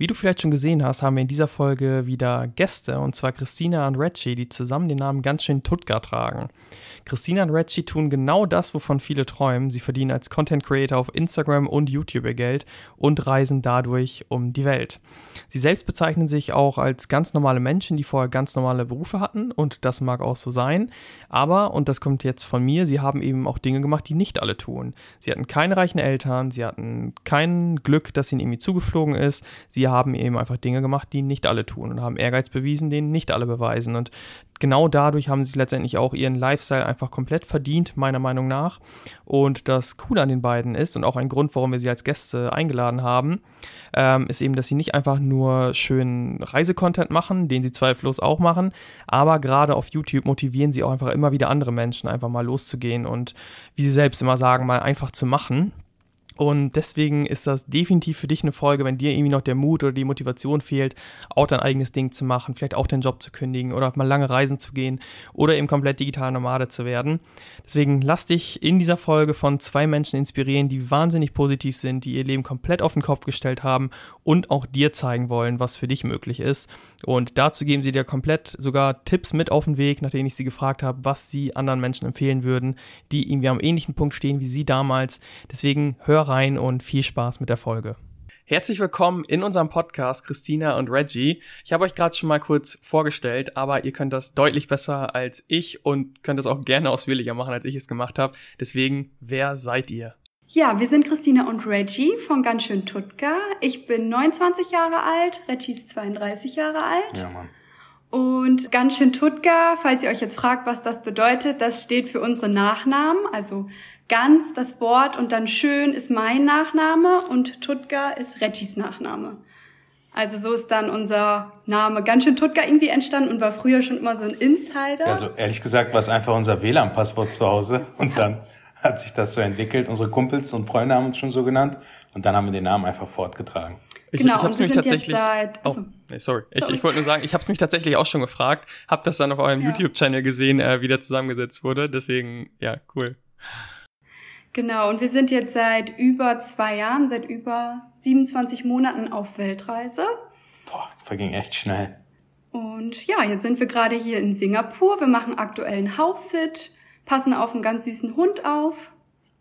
Wie du vielleicht schon gesehen hast, haben wir in dieser Folge wieder Gäste, und zwar Christina und Reggie, die zusammen den Namen ganz schön Tutka tragen. Christina und Reggie tun genau das, wovon viele träumen. Sie verdienen als Content Creator auf Instagram und YouTube ihr Geld und reisen dadurch um die Welt. Sie selbst bezeichnen sich auch als ganz normale Menschen, die vorher ganz normale Berufe hatten und das mag auch so sein. Aber, und das kommt jetzt von mir, sie haben eben auch Dinge gemacht, die nicht alle tun. Sie hatten keine reichen Eltern, sie hatten kein Glück, das ihnen irgendwie zugeflogen ist. Sie haben eben einfach Dinge gemacht, die nicht alle tun und haben Ehrgeiz bewiesen, den nicht alle beweisen. Und genau dadurch haben sie letztendlich auch ihren Lifestyle einfach komplett verdient, meiner Meinung nach. Und das Coole an den beiden ist und auch ein Grund, warum wir sie als Gäste eingeladen haben, ähm, ist eben, dass sie nicht einfach nur schönen Reisecontent machen, den sie zweifellos auch machen, aber gerade auf YouTube motivieren sie auch einfach immer wieder andere Menschen, einfach mal loszugehen und, wie sie selbst immer sagen, mal einfach zu machen. Und deswegen ist das definitiv für dich eine Folge, wenn dir irgendwie noch der Mut oder die Motivation fehlt, auch dein eigenes Ding zu machen, vielleicht auch den Job zu kündigen oder mal lange reisen zu gehen oder eben komplett digital Nomade zu werden. Deswegen lass dich in dieser Folge von zwei Menschen inspirieren, die wahnsinnig positiv sind, die ihr Leben komplett auf den Kopf gestellt haben und auch dir zeigen wollen, was für dich möglich ist. Und dazu geben sie dir komplett sogar Tipps mit auf den Weg, nachdem ich sie gefragt habe, was sie anderen Menschen empfehlen würden, die irgendwie am ähnlichen Punkt stehen wie sie damals. Deswegen hör rein und viel Spaß mit der Folge. Herzlich willkommen in unserem Podcast, Christina und Reggie. Ich habe euch gerade schon mal kurz vorgestellt, aber ihr könnt das deutlich besser als ich und könnt es auch gerne ausführlicher machen, als ich es gemacht habe. Deswegen, wer seid ihr? Ja, wir sind Christina und Reggie von Ganz schön Tutka. Ich bin 29 Jahre alt, Reggie ist 32 Jahre alt. Ja, Mann. Und ganz schön Tutka, falls ihr euch jetzt fragt, was das bedeutet, das steht für unsere Nachnamen. Also ganz das Wort und dann schön ist mein Nachname und Tutka ist Reggies Nachname. Also so ist dann unser Name ganz schön Tutka irgendwie entstanden und war früher schon immer so ein Insider. Also ehrlich gesagt war es einfach unser WLAN-Passwort zu Hause und dann hat sich das so entwickelt. Unsere Kumpels und Freunde haben uns schon so genannt und dann haben wir den Namen einfach fortgetragen. Ich, genau, ich habe es mich tatsächlich. Seit, oh, nee, sorry. sorry. Ich, ich wollte nur sagen, ich habe es mich tatsächlich auch schon gefragt, habe das dann auf eurem ja. YouTube-Channel gesehen, äh, wie der zusammengesetzt wurde. Deswegen, ja, cool. Genau, und wir sind jetzt seit über zwei Jahren, seit über 27 Monaten auf Weltreise. Boah, verging echt schnell. Und ja, jetzt sind wir gerade hier in Singapur. Wir machen aktuell einen House-Sit, passen auf einen ganz süßen Hund auf.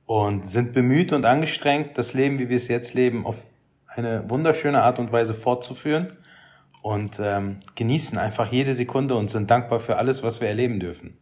Und sind bemüht und angestrengt, das Leben, wie wir es jetzt leben, auf eine wunderschöne Art und Weise fortzuführen. Und ähm, genießen einfach jede Sekunde und sind dankbar für alles, was wir erleben dürfen.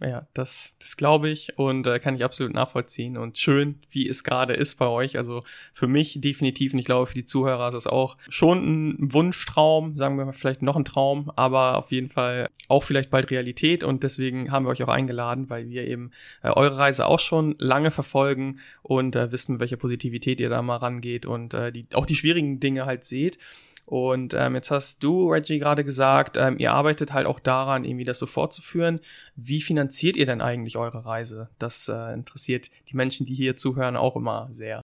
Ja, das, das glaube ich und äh, kann ich absolut nachvollziehen und schön, wie es gerade ist bei euch. Also für mich definitiv und ich glaube für die Zuhörer ist es auch schon ein Wunschtraum, sagen wir mal vielleicht noch ein Traum, aber auf jeden Fall auch vielleicht bald Realität und deswegen haben wir euch auch eingeladen, weil wir eben äh, eure Reise auch schon lange verfolgen und äh, wissen, mit welcher Positivität ihr da mal rangeht und äh, die, auch die schwierigen Dinge halt seht. Und ähm, jetzt hast du, Reggie, gerade gesagt, ähm, ihr arbeitet halt auch daran, irgendwie das so fortzuführen. Wie finanziert ihr denn eigentlich eure Reise? Das äh, interessiert die Menschen, die hier zuhören, auch immer sehr.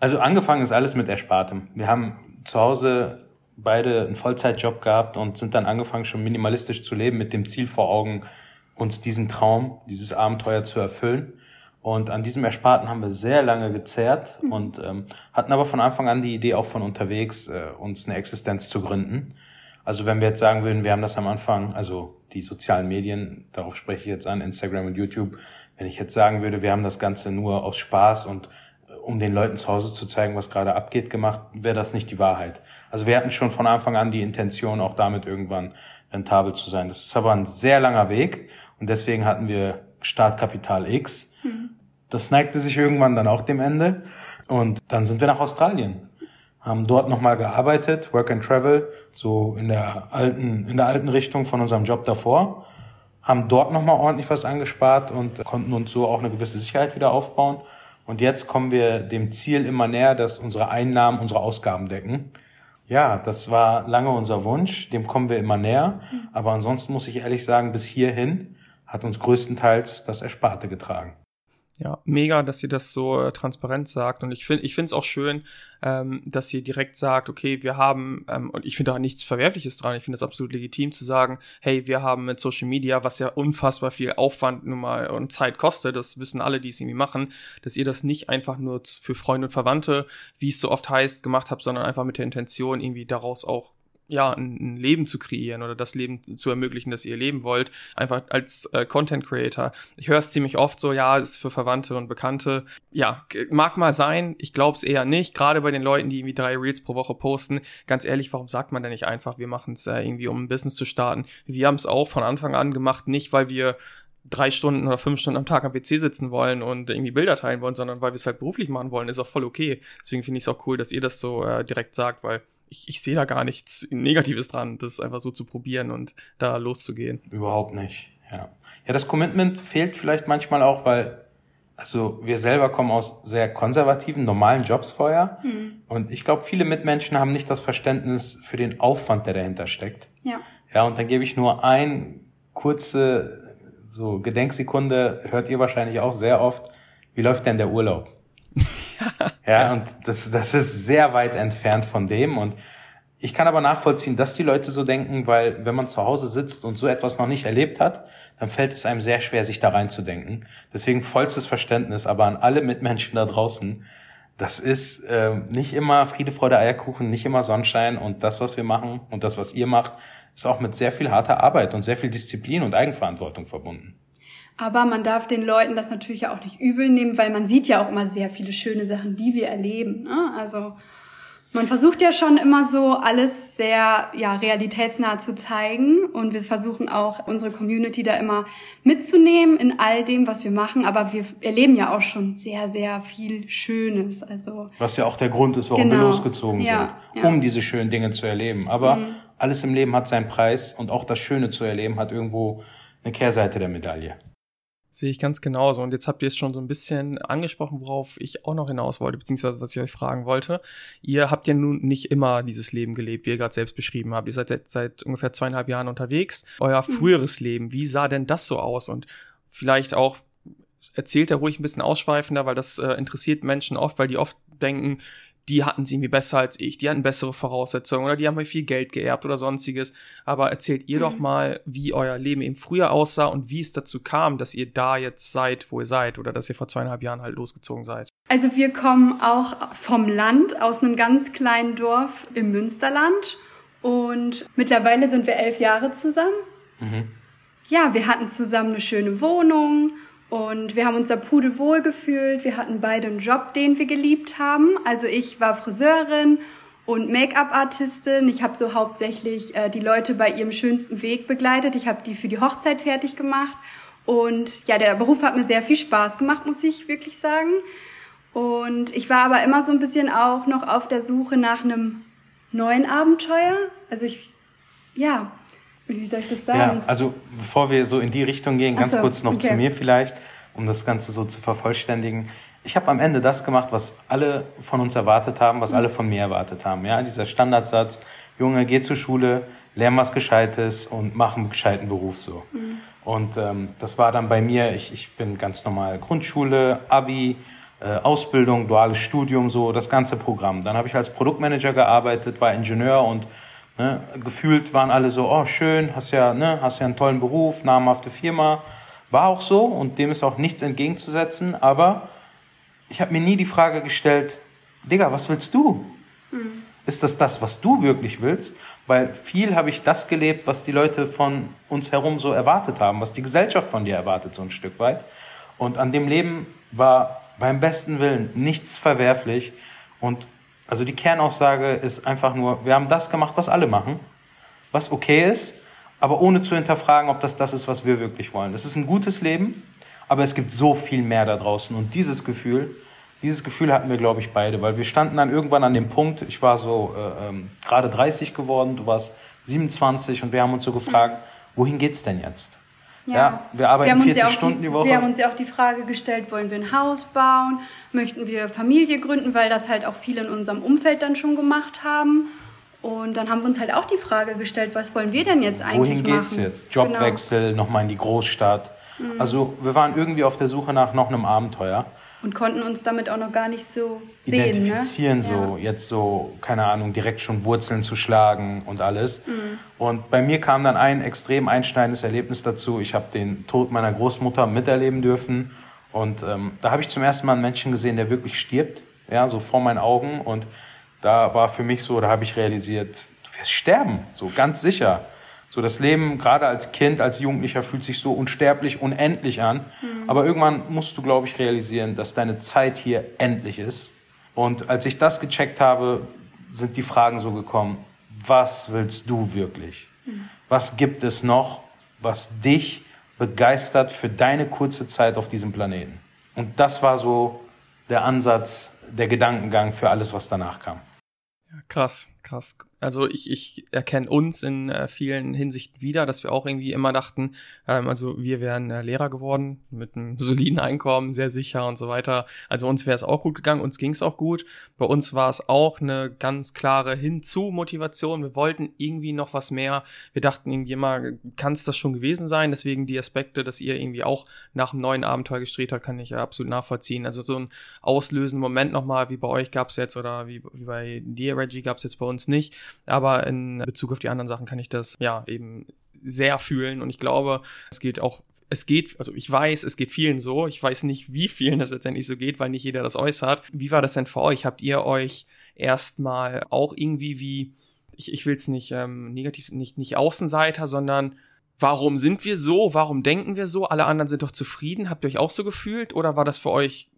Also angefangen ist alles mit Erspartem. Wir haben zu Hause beide einen Vollzeitjob gehabt und sind dann angefangen, schon minimalistisch zu leben, mit dem Ziel vor Augen, uns diesen Traum, dieses Abenteuer zu erfüllen. Und an diesem Ersparten haben wir sehr lange gezerrt mhm. und ähm, hatten aber von Anfang an die Idee, auch von unterwegs äh, uns eine Existenz zu gründen. Also wenn wir jetzt sagen würden, wir haben das am Anfang, also die sozialen Medien, darauf spreche ich jetzt an, Instagram und YouTube, wenn ich jetzt sagen würde, wir haben das Ganze nur aus Spaß und äh, um den Leuten zu Hause zu zeigen, was gerade abgeht, gemacht, wäre das nicht die Wahrheit. Also wir hatten schon von Anfang an die Intention, auch damit irgendwann rentabel zu sein. Das ist aber ein sehr langer Weg und deswegen hatten wir Startkapital X das neigte sich irgendwann dann auch dem Ende. Und dann sind wir nach Australien. haben dort nochmal gearbeitet, Work and Travel, so in der alten, in der alten Richtung von unserem Job davor, haben dort nochmal ordentlich was angespart und konnten uns so auch eine gewisse Sicherheit wieder aufbauen. Und jetzt kommen wir dem Ziel immer näher, dass unsere Einnahmen unsere Ausgaben decken. Ja, das war lange unser Wunsch, dem kommen wir immer näher. Aber ansonsten muss ich ehrlich sagen, bis hierhin hat uns größtenteils das Ersparte getragen. Ja, mega, dass ihr das so äh, transparent sagt. Und ich finde ich finde es auch schön, ähm, dass ihr direkt sagt, okay, wir haben, ähm, und ich finde da nichts Verwerfliches dran, ich finde es absolut legitim zu sagen, hey, wir haben mit Social Media, was ja unfassbar viel Aufwand nun mal und Zeit kostet, das wissen alle, die es irgendwie machen, dass ihr das nicht einfach nur für Freunde und Verwandte, wie es so oft heißt, gemacht habt, sondern einfach mit der Intention, irgendwie daraus auch ja, ein, Leben zu kreieren oder das Leben zu ermöglichen, das ihr leben wollt, einfach als äh, Content Creator. Ich höre es ziemlich oft so, ja, es ist für Verwandte und Bekannte. Ja, mag mal sein, ich glaube es eher nicht, gerade bei den Leuten, die irgendwie drei Reels pro Woche posten. Ganz ehrlich, warum sagt man denn nicht einfach, wir machen es äh, irgendwie, um ein Business zu starten? Wir haben es auch von Anfang an gemacht, nicht weil wir drei Stunden oder fünf Stunden am Tag am PC sitzen wollen und irgendwie Bilder teilen wollen, sondern weil wir es halt beruflich machen wollen, ist auch voll okay. Deswegen finde ich es auch cool, dass ihr das so äh, direkt sagt, weil ich, ich sehe da gar nichts Negatives dran, das einfach so zu probieren und da loszugehen. Überhaupt nicht, ja. Ja, das Commitment fehlt vielleicht manchmal auch, weil also wir selber kommen aus sehr konservativen, normalen Jobs vorher. Mhm. Und ich glaube, viele Mitmenschen haben nicht das Verständnis für den Aufwand, der dahinter steckt. Ja. Ja, und dann gebe ich nur ein kurze so Gedenksekunde, hört ihr wahrscheinlich auch sehr oft. Wie läuft denn der Urlaub? Ja, und das, das ist sehr weit entfernt von dem. Und ich kann aber nachvollziehen, dass die Leute so denken, weil wenn man zu Hause sitzt und so etwas noch nicht erlebt hat, dann fällt es einem sehr schwer, sich da reinzudenken. Deswegen vollstes Verständnis, aber an alle Mitmenschen da draußen, das ist äh, nicht immer Friede, Freude, Eierkuchen, nicht immer Sonnenschein und das, was wir machen und das, was ihr macht, ist auch mit sehr viel harter Arbeit und sehr viel Disziplin und Eigenverantwortung verbunden. Aber man darf den Leuten das natürlich auch nicht übel nehmen, weil man sieht ja auch immer sehr viele schöne Sachen, die wir erleben. Ne? Also man versucht ja schon immer so alles sehr ja, realitätsnah zu zeigen und wir versuchen auch unsere Community da immer mitzunehmen in all dem, was wir machen. Aber wir erleben ja auch schon sehr, sehr viel Schönes. Also was ja auch der Grund ist, warum genau. wir losgezogen ja, sind, um diese schönen Dinge zu erleben. Aber mhm. alles im Leben hat seinen Preis und auch das Schöne zu erleben hat irgendwo eine Kehrseite der Medaille. Sehe ich ganz genauso. Und jetzt habt ihr es schon so ein bisschen angesprochen, worauf ich auch noch hinaus wollte, beziehungsweise was ich euch fragen wollte. Ihr habt ja nun nicht immer dieses Leben gelebt, wie ihr gerade selbst beschrieben habt. Ihr seid seit, seit ungefähr zweieinhalb Jahren unterwegs. Euer mhm. früheres Leben, wie sah denn das so aus? Und vielleicht auch erzählt er ruhig ein bisschen ausschweifender, weil das äh, interessiert Menschen oft, weil die oft denken, die hatten sie irgendwie besser als ich, die hatten bessere Voraussetzungen oder die haben mir viel Geld geerbt oder sonstiges. Aber erzählt ihr mhm. doch mal, wie euer Leben eben früher aussah und wie es dazu kam, dass ihr da jetzt seid, wo ihr seid oder dass ihr vor zweieinhalb Jahren halt losgezogen seid. Also wir kommen auch vom Land, aus einem ganz kleinen Dorf im Münsterland und mittlerweile sind wir elf Jahre zusammen. Mhm. Ja, wir hatten zusammen eine schöne Wohnung und wir haben uns da pudelwohl gefühlt. Wir hatten beide einen Job, den wir geliebt haben. Also ich war Friseurin und Make-up-Artistin. Ich habe so hauptsächlich äh, die Leute bei ihrem schönsten Weg begleitet. Ich habe die für die Hochzeit fertig gemacht. Und ja, der Beruf hat mir sehr viel Spaß gemacht, muss ich wirklich sagen. Und ich war aber immer so ein bisschen auch noch auf der Suche nach einem neuen Abenteuer. Also ich, ja, wie soll ich das sagen? Ja, also bevor wir so in die Richtung gehen, ganz so, kurz noch okay. zu mir vielleicht, um das Ganze so zu vervollständigen. Ich habe am Ende das gemacht, was alle von uns erwartet haben, was mhm. alle von mir erwartet haben. Ja, dieser Standardsatz, Junge, geh zur Schule, lern was Gescheites und mach einen gescheiten Beruf so. Mhm. Und ähm, das war dann bei mir, ich, ich bin ganz normal Grundschule, Abi, äh, Ausbildung, duales Studium, so das ganze Programm. Dann habe ich als Produktmanager gearbeitet, war Ingenieur und Ne? Gefühlt waren alle so, oh schön, hast ja, ne, hast ja einen tollen Beruf, namhafte Firma. War auch so und dem ist auch nichts entgegenzusetzen, aber ich habe mir nie die Frage gestellt, Digga, was willst du? Mhm. Ist das das, was du wirklich willst? Weil viel habe ich das gelebt, was die Leute von uns herum so erwartet haben, was die Gesellschaft von dir erwartet, so ein Stück weit. Und an dem Leben war beim besten Willen nichts verwerflich. Und also die Kernaussage ist einfach nur, wir haben das gemacht, was alle machen, was okay ist, aber ohne zu hinterfragen, ob das das ist, was wir wirklich wollen. Das ist ein gutes Leben, aber es gibt so viel mehr da draußen und dieses Gefühl, Dieses Gefühl hatten wir, glaube ich, beide, weil wir standen dann irgendwann an dem Punkt, ich war so äh, ähm, gerade 30 geworden, du warst 27 und wir haben uns so gefragt, wohin geht's denn jetzt? Ja, ja wir arbeiten wir 40 ja Stunden die, die Woche. Wir haben uns ja auch die Frage gestellt, wollen wir ein Haus bauen? Möchten wir Familie gründen, weil das halt auch viele in unserem Umfeld dann schon gemacht haben. Und dann haben wir uns halt auch die Frage gestellt, was wollen wir denn jetzt eigentlich Wohin machen? Geht's jetzt? Jobwechsel, genau. nochmal in die Großstadt. Mhm. Also wir waren irgendwie auf der Suche nach noch einem Abenteuer. Und konnten uns damit auch noch gar nicht so sehen, identifizieren, ne? so ja. jetzt so, keine Ahnung, direkt schon Wurzeln zu schlagen und alles. Mhm. Und bei mir kam dann ein extrem einschneidendes Erlebnis dazu. Ich habe den Tod meiner Großmutter miterleben dürfen. Und ähm, da habe ich zum ersten Mal einen Menschen gesehen, der wirklich stirbt, ja, so vor meinen Augen. Und da war für mich so, da habe ich realisiert, du wirst sterben, so ganz sicher. So das Leben, gerade als Kind, als Jugendlicher, fühlt sich so unsterblich, unendlich an. Mhm. Aber irgendwann musst du, glaube ich, realisieren, dass deine Zeit hier endlich ist. Und als ich das gecheckt habe, sind die Fragen so gekommen, was willst du wirklich? Mhm. Was gibt es noch, was dich begeistert für deine kurze Zeit auf diesem Planeten? Und das war so der Ansatz, der Gedankengang für alles, was danach kam. Ja, krass, krass. Also ich, ich erkenne uns in äh, vielen Hinsichten wieder, dass wir auch irgendwie immer dachten, ähm, also wir wären äh, Lehrer geworden mit einem soliden Einkommen, sehr sicher und so weiter. Also uns wäre es auch gut gegangen, uns ging es auch gut. Bei uns war es auch eine ganz klare Hinzu-Motivation. Wir wollten irgendwie noch was mehr. Wir dachten irgendwie immer, kann es das schon gewesen sein? Deswegen die Aspekte, dass ihr irgendwie auch nach einem neuen Abenteuer gestrebt habt, kann ich ja absolut nachvollziehen. Also so ein auslösenden Moment nochmal, wie bei euch gab es jetzt oder wie, wie bei dir, Reggie, gab es jetzt bei uns nicht aber in Bezug auf die anderen Sachen kann ich das ja eben sehr fühlen und ich glaube, es geht auch es geht, also ich weiß, es geht vielen so. Ich weiß nicht, wie vielen das letztendlich so geht, weil nicht jeder das äußert. Wie war das denn für euch? Habt ihr euch erstmal auch irgendwie wie, ich, ich will es nicht ähm, negativ, nicht, nicht Außenseiter, sondern warum sind wir so? Warum denken wir so? Alle anderen sind doch zufrieden. Habt ihr euch auch so gefühlt? Oder war das für euch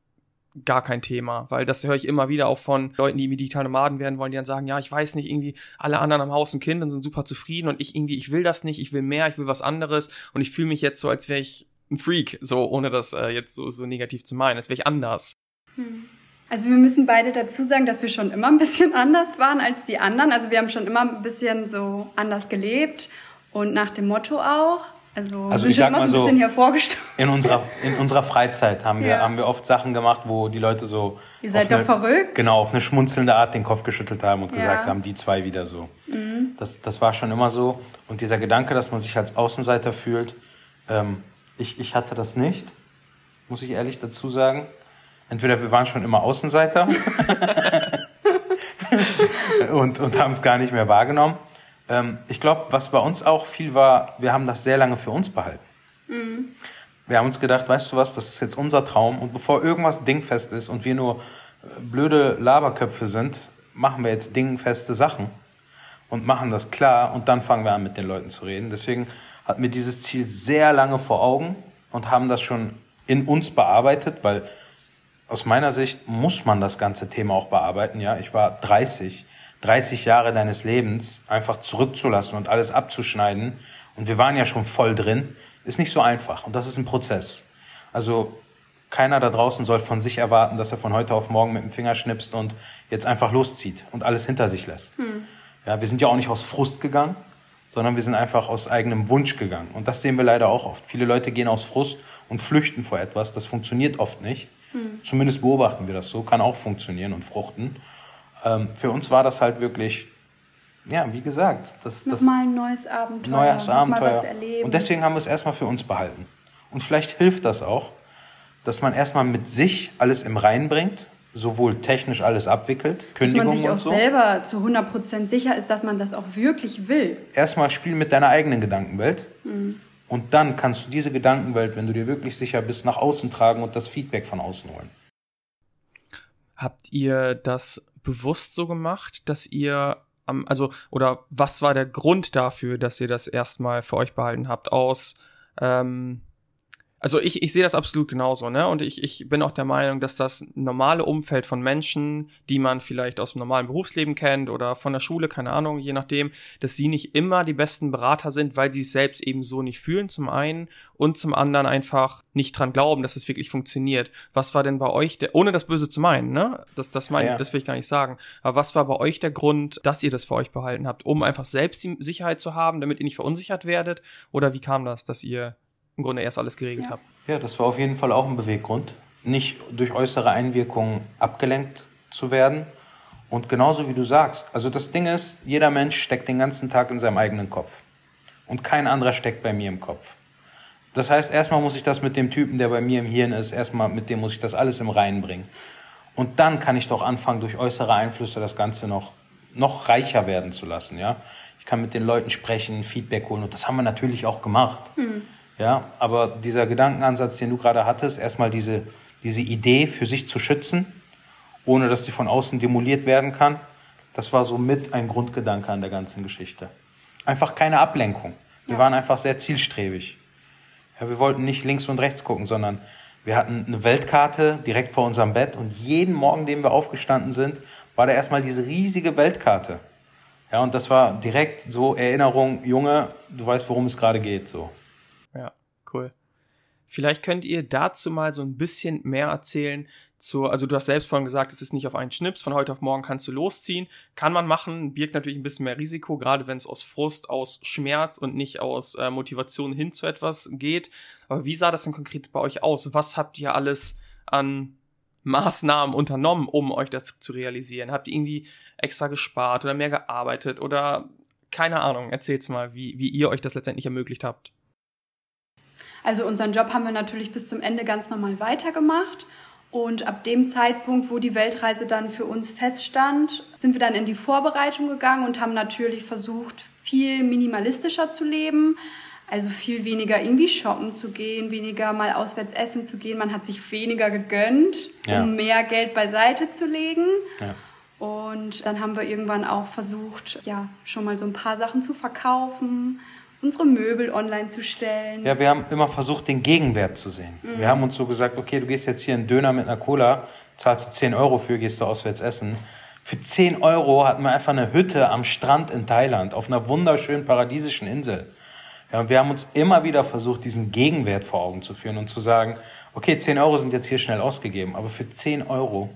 gar kein Thema, weil das höre ich immer wieder auch von Leuten, die digitale Nomaden werden wollen, die dann sagen, ja, ich weiß nicht, irgendwie alle anderen am Haus ein Kind und sind super zufrieden und ich irgendwie, ich will das nicht, ich will mehr, ich will was anderes und ich fühle mich jetzt so, als wäre ich ein Freak, so ohne das äh, jetzt so, so negativ zu meinen, als wäre ich anders. Hm. Also wir müssen beide dazu sagen, dass wir schon immer ein bisschen anders waren als die anderen. Also wir haben schon immer ein bisschen so anders gelebt und nach dem Motto auch. Also, also ich sag mal so, in unserer, in unserer Freizeit haben wir, ja. haben wir oft Sachen gemacht, wo die Leute so. Ihr seid doch eine, verrückt. Genau, auf eine schmunzelnde Art den Kopf geschüttelt haben und ja. gesagt haben, die zwei wieder so. Mhm. Das, das war schon immer so. Und dieser Gedanke, dass man sich als Außenseiter fühlt, ähm, ich, ich hatte das nicht, muss ich ehrlich dazu sagen. Entweder wir waren schon immer Außenseiter und, und haben es gar nicht mehr wahrgenommen ähm, ich glaube, was bei uns auch viel war, wir haben das sehr lange für uns behalten. Mhm. Wir haben uns gedacht, weißt du was, das ist jetzt unser Traum und bevor irgendwas dingfest ist und wir nur äh, blöde Laberköpfe sind, machen wir jetzt dingfeste Sachen und machen das klar und dann fangen wir an mit den Leuten zu reden. Deswegen hatten wir dieses Ziel sehr lange vor Augen und haben das schon in uns bearbeitet, weil aus meiner Sicht muss man das ganze Thema auch bearbeiten. Ja, ich war 30 30 Jahre deines Lebens einfach zurückzulassen und alles abzuschneiden, und wir waren ja schon voll drin, ist nicht so einfach. Und das ist ein Prozess. Also keiner da draußen soll von sich erwarten, dass er von heute auf morgen mit dem Finger schnipst und jetzt einfach loszieht und alles hinter sich lässt. Hm. Ja, wir sind ja auch nicht aus Frust gegangen, sondern wir sind einfach aus eigenem Wunsch gegangen. Und das sehen wir leider auch oft. Viele Leute gehen aus Frust und flüchten vor etwas. Das funktioniert oft nicht. Hm. Zumindest beobachten wir das so. Kann auch funktionieren und fruchten. Ähm, für uns war das halt wirklich, ja, wie gesagt, das, das nochmal ein neues Abenteuer. Neues Abenteuer. Und deswegen haben wir es erstmal für uns behalten. Und vielleicht hilft das auch, dass man erstmal mit sich alles im Rein bringt, sowohl technisch alles abwickelt, Kündigung dass man sich und auch so. selber zu 100% sicher ist, dass man das auch wirklich will. Erstmal spiel mit deiner eigenen Gedankenwelt. Mhm. Und dann kannst du diese Gedankenwelt, wenn du dir wirklich sicher bist, nach außen tragen und das Feedback von außen holen. Habt ihr das bewusst so gemacht, dass ihr am, also, oder was war der Grund dafür, dass ihr das erstmal für euch behalten habt? Aus, ähm, Also ich, ich sehe das absolut genauso, ne? Und ich, ich bin auch der Meinung, dass das normale Umfeld von Menschen, die man vielleicht aus dem normalen Berufsleben kennt oder von der Schule, keine Ahnung, je nachdem, dass sie nicht immer die besten Berater sind, weil sie es selbst eben so nicht fühlen, zum einen, und zum anderen einfach nicht dran glauben, dass es wirklich funktioniert. Was war denn bei euch der, ohne das Böse zu meinen, ne? Das, das meine ja. das will ich gar nicht sagen. Aber was war bei euch der Grund, dass ihr das für euch behalten habt? Um einfach selbst die Sicherheit zu haben, damit ihr nicht verunsichert werdet? Oder wie kam das, dass ihr im Grunde erst alles geregelt ja. habt. Ja, das war auf jeden Fall auch ein Beweggrund, nicht durch äußere Einwirkungen abgelenkt zu werden. Und genauso wie du sagst, also das Ding ist, jeder Mensch steckt den ganzen Tag in seinem eigenen Kopf. Und kein anderer steckt bei mir im Kopf. Das heißt, erstmal muss ich das mit dem Typen, der bei mir im Hirn ist, erstmal mit dem muss ich das alles im Reinen bringen. Und dann kann ich doch anfangen, durch äußere Einflüsse das Ganze noch, noch reicher werden zu lassen, ja. Ich kann mit den Leuten sprechen, Feedback holen und das haben wir natürlich auch gemacht. Mhm. Ja, aber dieser Gedankenansatz, den du gerade hattest, erstmal diese, diese Idee für sich zu schützen, ohne dass sie von außen demoliert werden kann, das war so mit ein Grundgedanke an der ganzen Geschichte. Einfach keine Ablenkung. Wir ja. waren einfach sehr zielstrebig. Ja, wir wollten nicht links und rechts gucken, sondern wir hatten eine Weltkarte direkt vor unserem Bett und jeden Morgen, den wir aufgestanden sind, war da erstmal diese riesige Weltkarte. Ja, und das war direkt so Erinnerung, Junge, du weißt, worum es gerade geht, so. Cool. Vielleicht könnt ihr dazu mal so ein bisschen mehr erzählen zu, also du hast selbst vorhin gesagt, es ist nicht auf einen Schnips, von heute auf morgen kannst du losziehen. Kann man machen, birgt natürlich ein bisschen mehr Risiko, gerade wenn es aus Frust, aus Schmerz und nicht aus äh, Motivation hin zu etwas geht. Aber wie sah das denn konkret bei euch aus? Was habt ihr alles an Maßnahmen unternommen, um euch das zu realisieren? Habt ihr irgendwie extra gespart oder mehr gearbeitet oder keine Ahnung, erzählt's mal, wie, wie ihr euch das letztendlich ermöglicht habt. Also unseren Job haben wir natürlich bis zum Ende ganz normal weitergemacht. Und ab dem Zeitpunkt, wo die Weltreise dann für uns feststand, sind wir dann in die Vorbereitung gegangen und haben natürlich versucht, viel minimalistischer zu leben. Also viel weniger irgendwie shoppen zu gehen, weniger mal auswärts essen zu gehen. Man hat sich weniger gegönnt, ja. um mehr Geld beiseite zu legen. Ja. Und dann haben wir irgendwann auch versucht, ja, schon mal so ein paar Sachen zu verkaufen, unsere Möbel online zu stellen. Ja, wir haben immer versucht, den Gegenwert zu sehen. Mhm. Wir haben uns so gesagt, okay, du gehst jetzt hier einen Döner mit einer Cola, zahlst du 10 Euro für, gehst du auswärts essen. Für 10 Euro hatten wir einfach eine Hütte am Strand in Thailand, auf einer wunderschönen paradiesischen Insel. Ja, und wir haben uns immer wieder versucht, diesen Gegenwert vor Augen zu führen und zu sagen, okay, 10 Euro sind jetzt hier schnell ausgegeben, aber für 10 Euro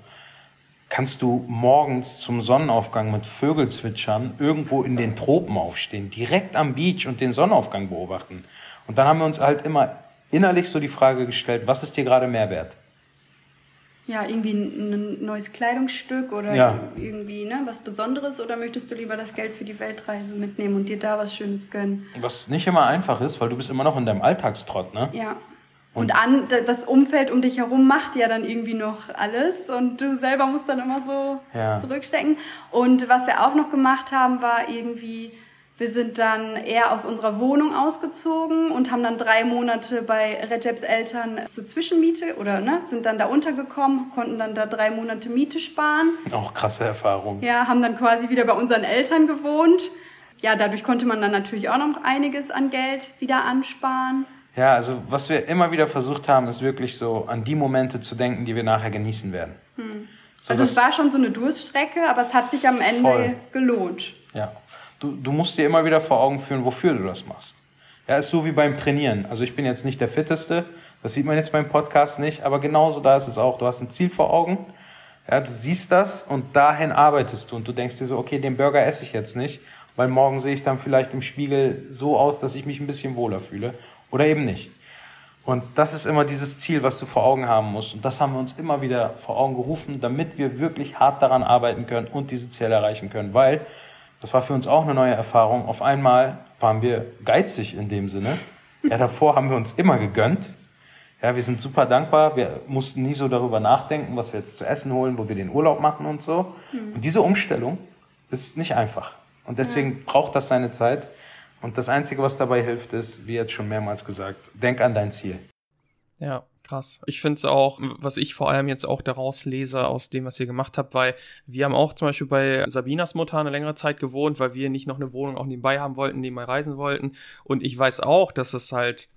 kannst du morgens zum Sonnenaufgang mit Vögelzwitschern irgendwo in den Tropen aufstehen, direkt am Beach und den Sonnenaufgang beobachten. Und dann haben wir uns halt immer innerlich so die Frage gestellt, was ist dir gerade mehr wert? Ja, irgendwie ein neues Kleidungsstück oder ja. irgendwie ne, was Besonderes oder möchtest du lieber das Geld für die Weltreise mitnehmen und dir da was Schönes gönnen? Was nicht immer einfach ist, weil du bist immer noch in deinem Alltagstrott, ne? Ja. Und an, das Umfeld um dich herum macht ja dann irgendwie noch alles und du selber musst dann immer so ja. zurückstecken. Und was wir auch noch gemacht haben, war irgendwie, wir sind dann eher aus unserer Wohnung ausgezogen und haben dann drei Monate bei Recep's Eltern zur Zwischenmiete oder ne, sind dann da untergekommen, konnten dann da drei Monate Miete sparen. Auch krasse Erfahrung. Ja, haben dann quasi wieder bei unseren Eltern gewohnt. Ja, dadurch konnte man dann natürlich auch noch einiges an Geld wieder ansparen. Ja, also was wir immer wieder versucht haben, ist wirklich so an die Momente zu denken, die wir nachher genießen werden. Hm. So, also es war schon so eine Durststrecke, aber es hat sich am Ende voll. gelohnt. Ja. Du, du musst dir immer wieder vor Augen führen, wofür du das machst. Ja, ist so wie beim Trainieren. Also ich bin jetzt nicht der Fitteste, das sieht man jetzt beim Podcast nicht, aber genauso da ist es auch. Du hast ein Ziel vor Augen, ja, du siehst das und dahin arbeitest du und du denkst dir so, okay, den Burger esse ich jetzt nicht, weil morgen sehe ich dann vielleicht im Spiegel so aus, dass ich mich ein bisschen wohler fühle oder eben nicht. Und das ist immer dieses Ziel, was du vor Augen haben musst. Und das haben wir uns immer wieder vor Augen gerufen, damit wir wirklich hart daran arbeiten können und diese Ziele erreichen können. Weil, das war für uns auch eine neue Erfahrung, auf einmal waren wir geizig in dem Sinne. Ja, davor haben wir uns immer gegönnt. Ja, wir sind super dankbar. Wir mussten nie so darüber nachdenken, was wir jetzt zu essen holen, wo wir den Urlaub machen und so. Mhm. Und diese Umstellung ist nicht einfach. Und deswegen braucht das seine Zeit. Und das Einzige, was dabei hilft, ist, wie jetzt schon mehrmals gesagt, denk an dein Ziel. Ja, krass. Ich finde es auch, was ich vor allem jetzt auch daraus lese aus dem, was ihr gemacht habt, weil wir haben auch zum Beispiel bei Sabinas Mutter eine längere Zeit gewohnt, weil wir nicht noch eine Wohnung auch nebenbei haben wollten, nebenbei reisen wollten. Und ich weiß auch, dass es halt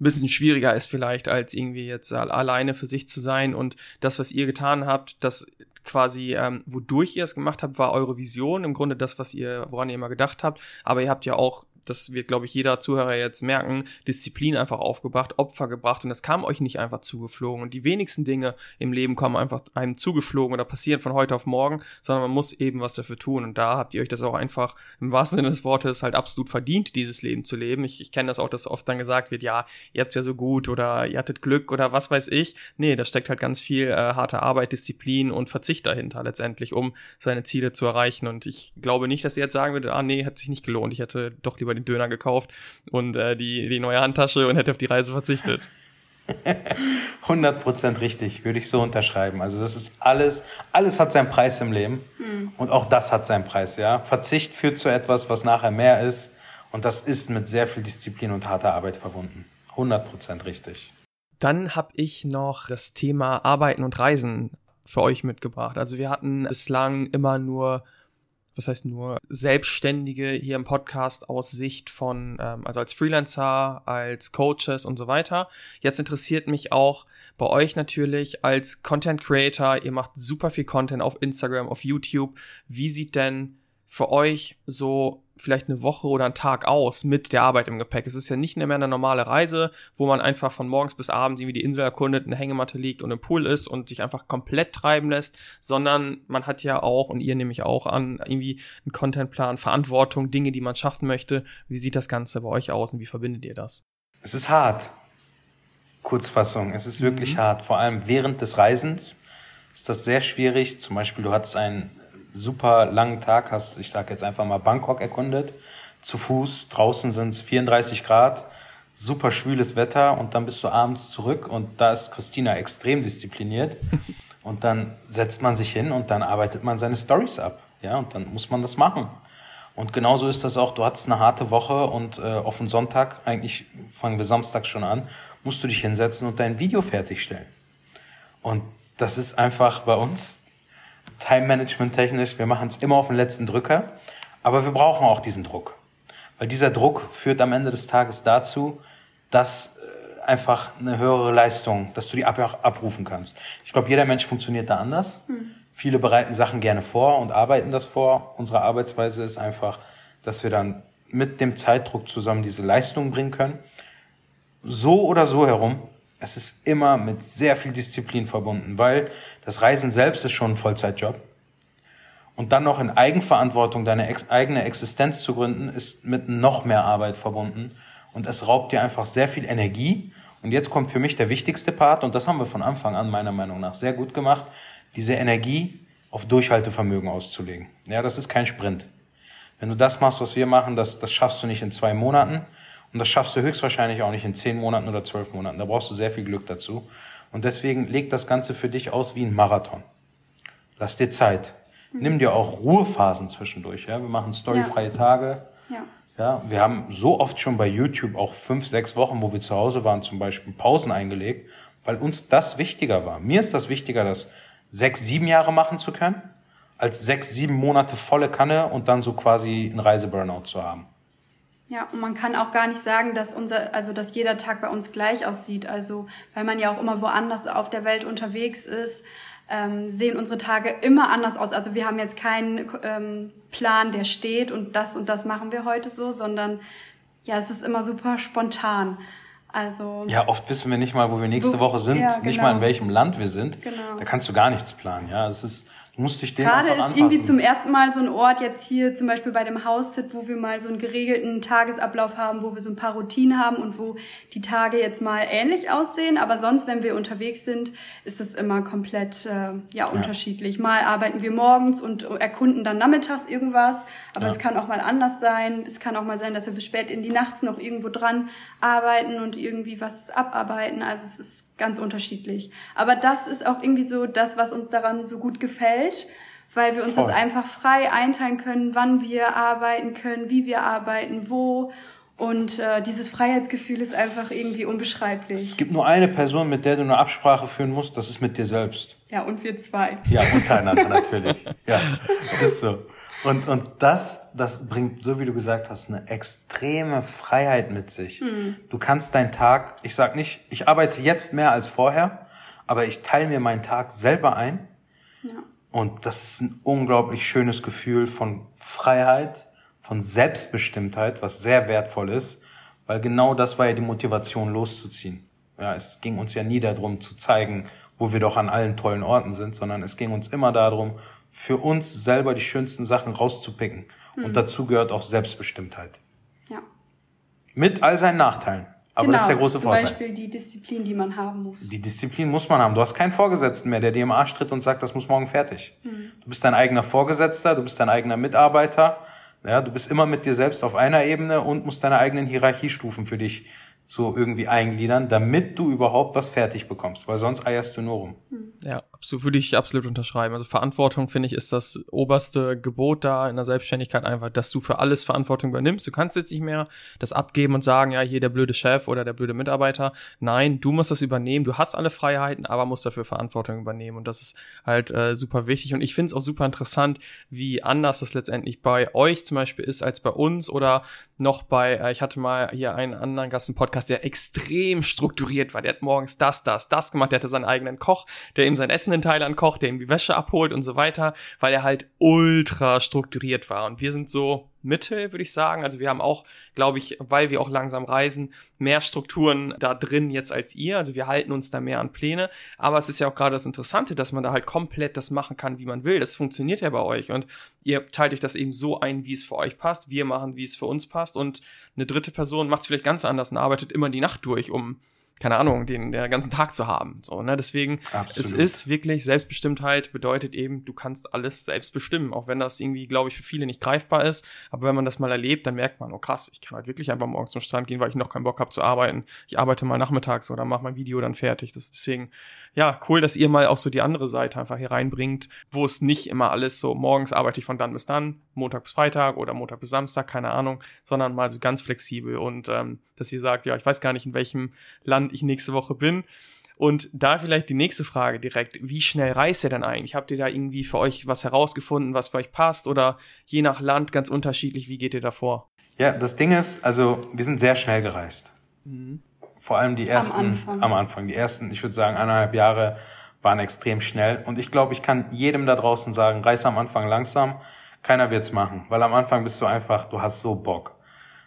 ein bisschen schwieriger ist vielleicht, als irgendwie jetzt alleine für sich zu sein. Und das, was ihr getan habt, das quasi, ähm, wodurch ihr es gemacht habt, war eure Vision, im Grunde das, was ihr, woran ihr immer gedacht habt. Aber ihr habt ja auch das wird, glaube ich, jeder Zuhörer jetzt merken, Disziplin einfach aufgebracht, Opfer gebracht und das kam euch nicht einfach zugeflogen. Und die wenigsten Dinge im Leben kommen einfach einem zugeflogen oder passieren von heute auf morgen, sondern man muss eben was dafür tun. Und da habt ihr euch das auch einfach im wahrsten Sinne des Wortes halt absolut verdient, dieses Leben zu leben. Ich, ich kenne das auch, dass oft dann gesagt wird, ja, ihr habt ja so gut oder ihr hattet Glück oder was weiß ich. Nee, da steckt halt ganz viel äh, harte Arbeit, Disziplin und Verzicht dahinter letztendlich, um seine Ziele zu erreichen. Und ich glaube nicht, dass ihr jetzt sagen würdet, ah nee, hat sich nicht gelohnt. Ich hätte doch lieber den Döner gekauft und äh, die, die neue Handtasche und hätte auf die Reise verzichtet. 100% richtig, würde ich so unterschreiben. Also das ist alles, alles hat seinen Preis im Leben mhm. und auch das hat seinen Preis, ja. Verzicht führt zu etwas, was nachher mehr ist und das ist mit sehr viel Disziplin und harter Arbeit verbunden. 100% richtig. Dann habe ich noch das Thema Arbeiten und Reisen für euch mitgebracht. Also wir hatten bislang immer nur was heißt nur Selbstständige hier im Podcast aus Sicht von, ähm, also als Freelancer, als Coaches und so weiter. Jetzt interessiert mich auch bei euch natürlich als Content Creator. Ihr macht super viel Content auf Instagram, auf YouTube. Wie sieht denn für euch so vielleicht eine Woche oder einen Tag aus mit der Arbeit im Gepäck. Es ist ja nicht mehr eine normale Reise, wo man einfach von morgens bis abends irgendwie die Insel erkundet, eine Hängematte liegt und im Pool ist und sich einfach komplett treiben lässt, sondern man hat ja auch, und ihr nehme ich auch an, irgendwie einen Contentplan, Verantwortung, Dinge, die man schaffen möchte. Wie sieht das Ganze bei euch aus und wie verbindet ihr das? Es ist hart. Kurzfassung, es ist wirklich mhm. hart. Vor allem während des Reisens ist das sehr schwierig. Zum Beispiel, du hattest einen super langen Tag hast, ich sage jetzt einfach mal Bangkok erkundet, zu Fuß, draußen sind es 34 Grad, super schwüles Wetter und dann bist du abends zurück und da ist Christina extrem diszipliniert und dann setzt man sich hin und dann arbeitet man seine Stories ab, ja, und dann muss man das machen. Und genauso ist das auch, du hattest eine harte Woche und äh, auf den Sonntag, eigentlich fangen wir Samstag schon an, musst du dich hinsetzen und dein Video fertigstellen. Und das ist einfach bei uns Time-Management technisch, wir machen es immer auf den letzten Drücker, aber wir brauchen auch diesen Druck. Weil dieser Druck führt am Ende des Tages dazu, dass äh, einfach eine höhere Leistung, dass du die abrufen kannst. Ich glaube, jeder Mensch funktioniert da anders. Hm. Viele bereiten Sachen gerne vor und arbeiten das vor. Unsere Arbeitsweise ist einfach, dass wir dann mit dem Zeitdruck zusammen diese Leistung bringen können. So oder so herum, es ist immer mit sehr viel Disziplin verbunden, weil das Reisen selbst ist schon ein Vollzeitjob. Und dann noch in Eigenverantwortung deine ex eigene Existenz zu gründen, ist mit noch mehr Arbeit verbunden. Und es raubt dir einfach sehr viel Energie. Und jetzt kommt für mich der wichtigste Part, und das haben wir von Anfang an meiner Meinung nach sehr gut gemacht, diese Energie auf Durchhaltevermögen auszulegen. Ja, das ist kein Sprint. Wenn du das machst, was wir machen, das, das schaffst du nicht in zwei Monaten. Und das schaffst du höchstwahrscheinlich auch nicht in zehn Monaten oder zwölf Monaten. Da brauchst du sehr viel Glück dazu. Und deswegen leg das Ganze für dich aus wie ein Marathon. Lass dir Zeit. Mhm. Nimm dir auch Ruhephasen zwischendurch. Ja? Wir machen storyfreie ja. Tage. Ja. Ja, wir haben so oft schon bei YouTube auch fünf, sechs Wochen, wo wir zu Hause waren, zum Beispiel Pausen eingelegt, weil uns das wichtiger war. Mir ist das wichtiger, das sechs, sieben Jahre machen zu können, als sechs, sieben Monate volle Kanne und dann so quasi einen Reiseburnout zu haben. Ja, und man kann auch gar nicht sagen, dass unser, also dass jeder Tag bei uns gleich aussieht. Also, weil man ja auch immer woanders auf der Welt unterwegs ist, ähm, sehen unsere Tage immer anders aus. Also wir haben jetzt keinen ähm, Plan, der steht und das und das machen wir heute so, sondern ja, es ist immer super spontan. Also ja, oft wissen wir nicht mal, wo wir nächste Woche sind, ja, genau. nicht mal in welchem Land wir sind. Genau. Da kannst du gar nichts planen. Ja, es ist musste ich den Gerade ist irgendwie zum ersten Mal so ein Ort jetzt hier, zum Beispiel bei dem Haustipp, wo wir mal so einen geregelten Tagesablauf haben, wo wir so ein paar Routinen haben und wo die Tage jetzt mal ähnlich aussehen. Aber sonst, wenn wir unterwegs sind, ist es immer komplett äh, ja, unterschiedlich. Ja. Mal arbeiten wir morgens und erkunden dann nachmittags irgendwas, aber ja. es kann auch mal anders sein. Es kann auch mal sein, dass wir bis spät in die Nachts noch irgendwo dran arbeiten und irgendwie was abarbeiten. Also es ist ganz unterschiedlich. Aber das ist auch irgendwie so das, was uns daran so gut gefällt, weil wir uns Voll. das einfach frei einteilen können, wann wir arbeiten können, wie wir arbeiten, wo. Und äh, dieses Freiheitsgefühl ist einfach irgendwie unbeschreiblich. Es gibt nur eine Person, mit der du eine Absprache führen musst, das ist mit dir selbst. Ja, und wir zwei. Ja, untereinander natürlich. Ja, ist so. Und, und das, das bringt, so wie du gesagt hast, eine extreme Freiheit mit sich. Mhm. Du kannst deinen Tag, ich sag nicht, ich arbeite jetzt mehr als vorher, aber ich teile mir meinen Tag selber ein. Ja. Und das ist ein unglaublich schönes Gefühl von Freiheit, von Selbstbestimmtheit, was sehr wertvoll ist, weil genau das war ja die Motivation loszuziehen. Ja, es ging uns ja nie darum zu zeigen, wo wir doch an allen tollen Orten sind, sondern es ging uns immer darum, für uns selber die schönsten Sachen rauszupicken. Mhm. Und dazu gehört auch Selbstbestimmtheit. Ja. Mit all seinen Nachteilen. Aber genau, das ist der genau, große zum Vorteil. Zum Beispiel die Disziplin, die man haben muss. Die Disziplin muss man haben. Du hast keinen Vorgesetzten mehr, der dir im Arsch tritt und sagt, das muss morgen fertig. Mhm. Du bist dein eigener Vorgesetzter, du bist dein eigener Mitarbeiter. Ja, du bist immer mit dir selbst auf einer Ebene und musst deine eigenen Hierarchiestufen für dich so irgendwie eingliedern, damit du überhaupt was fertig bekommst, weil sonst eierst du nur rum. Hm. Ja, absolut, würde ich absolut unterschreiben. Also Verantwortung, finde ich, ist das oberste Gebot da in der Selbstständigkeit einfach, dass du für alles Verantwortung übernimmst. Du kannst jetzt nicht mehr das abgeben und sagen, ja, hier der blöde Chef oder der blöde Mitarbeiter. Nein, du musst das übernehmen. Du hast alle Freiheiten, aber musst dafür Verantwortung übernehmen. Und das ist halt äh, super wichtig. Und ich finde es auch super interessant, wie anders das letztendlich bei euch zum Beispiel ist als bei uns oder noch bei, äh, ich hatte mal hier einen anderen Gast im Podcast, der extrem strukturiert war. Der hat morgens das, das, das gemacht. Der hatte seinen eigenen Koch, der ihm sein Essen in Thailand kocht, der ihm die Wäsche abholt und so weiter, weil er halt ultra strukturiert war. Und wir sind so Mitte, würde ich sagen. Also wir haben auch, glaube ich, weil wir auch langsam reisen, mehr Strukturen da drin jetzt als ihr. Also wir halten uns da mehr an Pläne. Aber es ist ja auch gerade das Interessante, dass man da halt komplett das machen kann, wie man will. Das funktioniert ja bei euch. Und ihr teilt euch das eben so ein, wie es für euch passt. Wir machen, wie es für uns passt. Und eine dritte Person macht es vielleicht ganz anders und arbeitet immer die Nacht durch, um keine Ahnung, den der ganzen Tag zu haben. So, ne? Deswegen, Absolut. es ist wirklich Selbstbestimmtheit bedeutet eben, du kannst alles selbst bestimmen, auch wenn das irgendwie, glaube ich, für viele nicht greifbar ist. Aber wenn man das mal erlebt, dann merkt man, oh krass, ich kann halt wirklich einfach morgens zum Strand gehen, weil ich noch keinen Bock habe zu arbeiten. Ich arbeite mal nachmittags oder mache mein Video dann fertig. Das deswegen ja, cool, dass ihr mal auch so die andere Seite einfach hier reinbringt, wo es nicht immer alles so, morgens arbeite ich von dann bis dann, Montag bis Freitag oder Montag bis Samstag, keine Ahnung, sondern mal so ganz flexibel und ähm, dass ihr sagt, ja, ich weiß gar nicht, in welchem Land ich nächste Woche bin. Und da vielleicht die nächste Frage direkt. Wie schnell reist ihr denn eigentlich? Habt ihr da irgendwie für euch was herausgefunden, was für euch passt? Oder je nach Land ganz unterschiedlich, wie geht ihr da vor? Ja, das Ding ist, also wir sind sehr schnell gereist. Mhm vor allem die ersten, am Anfang, am Anfang die ersten, ich würde sagen, eineinhalb Jahre waren extrem schnell. Und ich glaube, ich kann jedem da draußen sagen, reiß am Anfang langsam. Keiner wird's machen, weil am Anfang bist du einfach, du hast so Bock.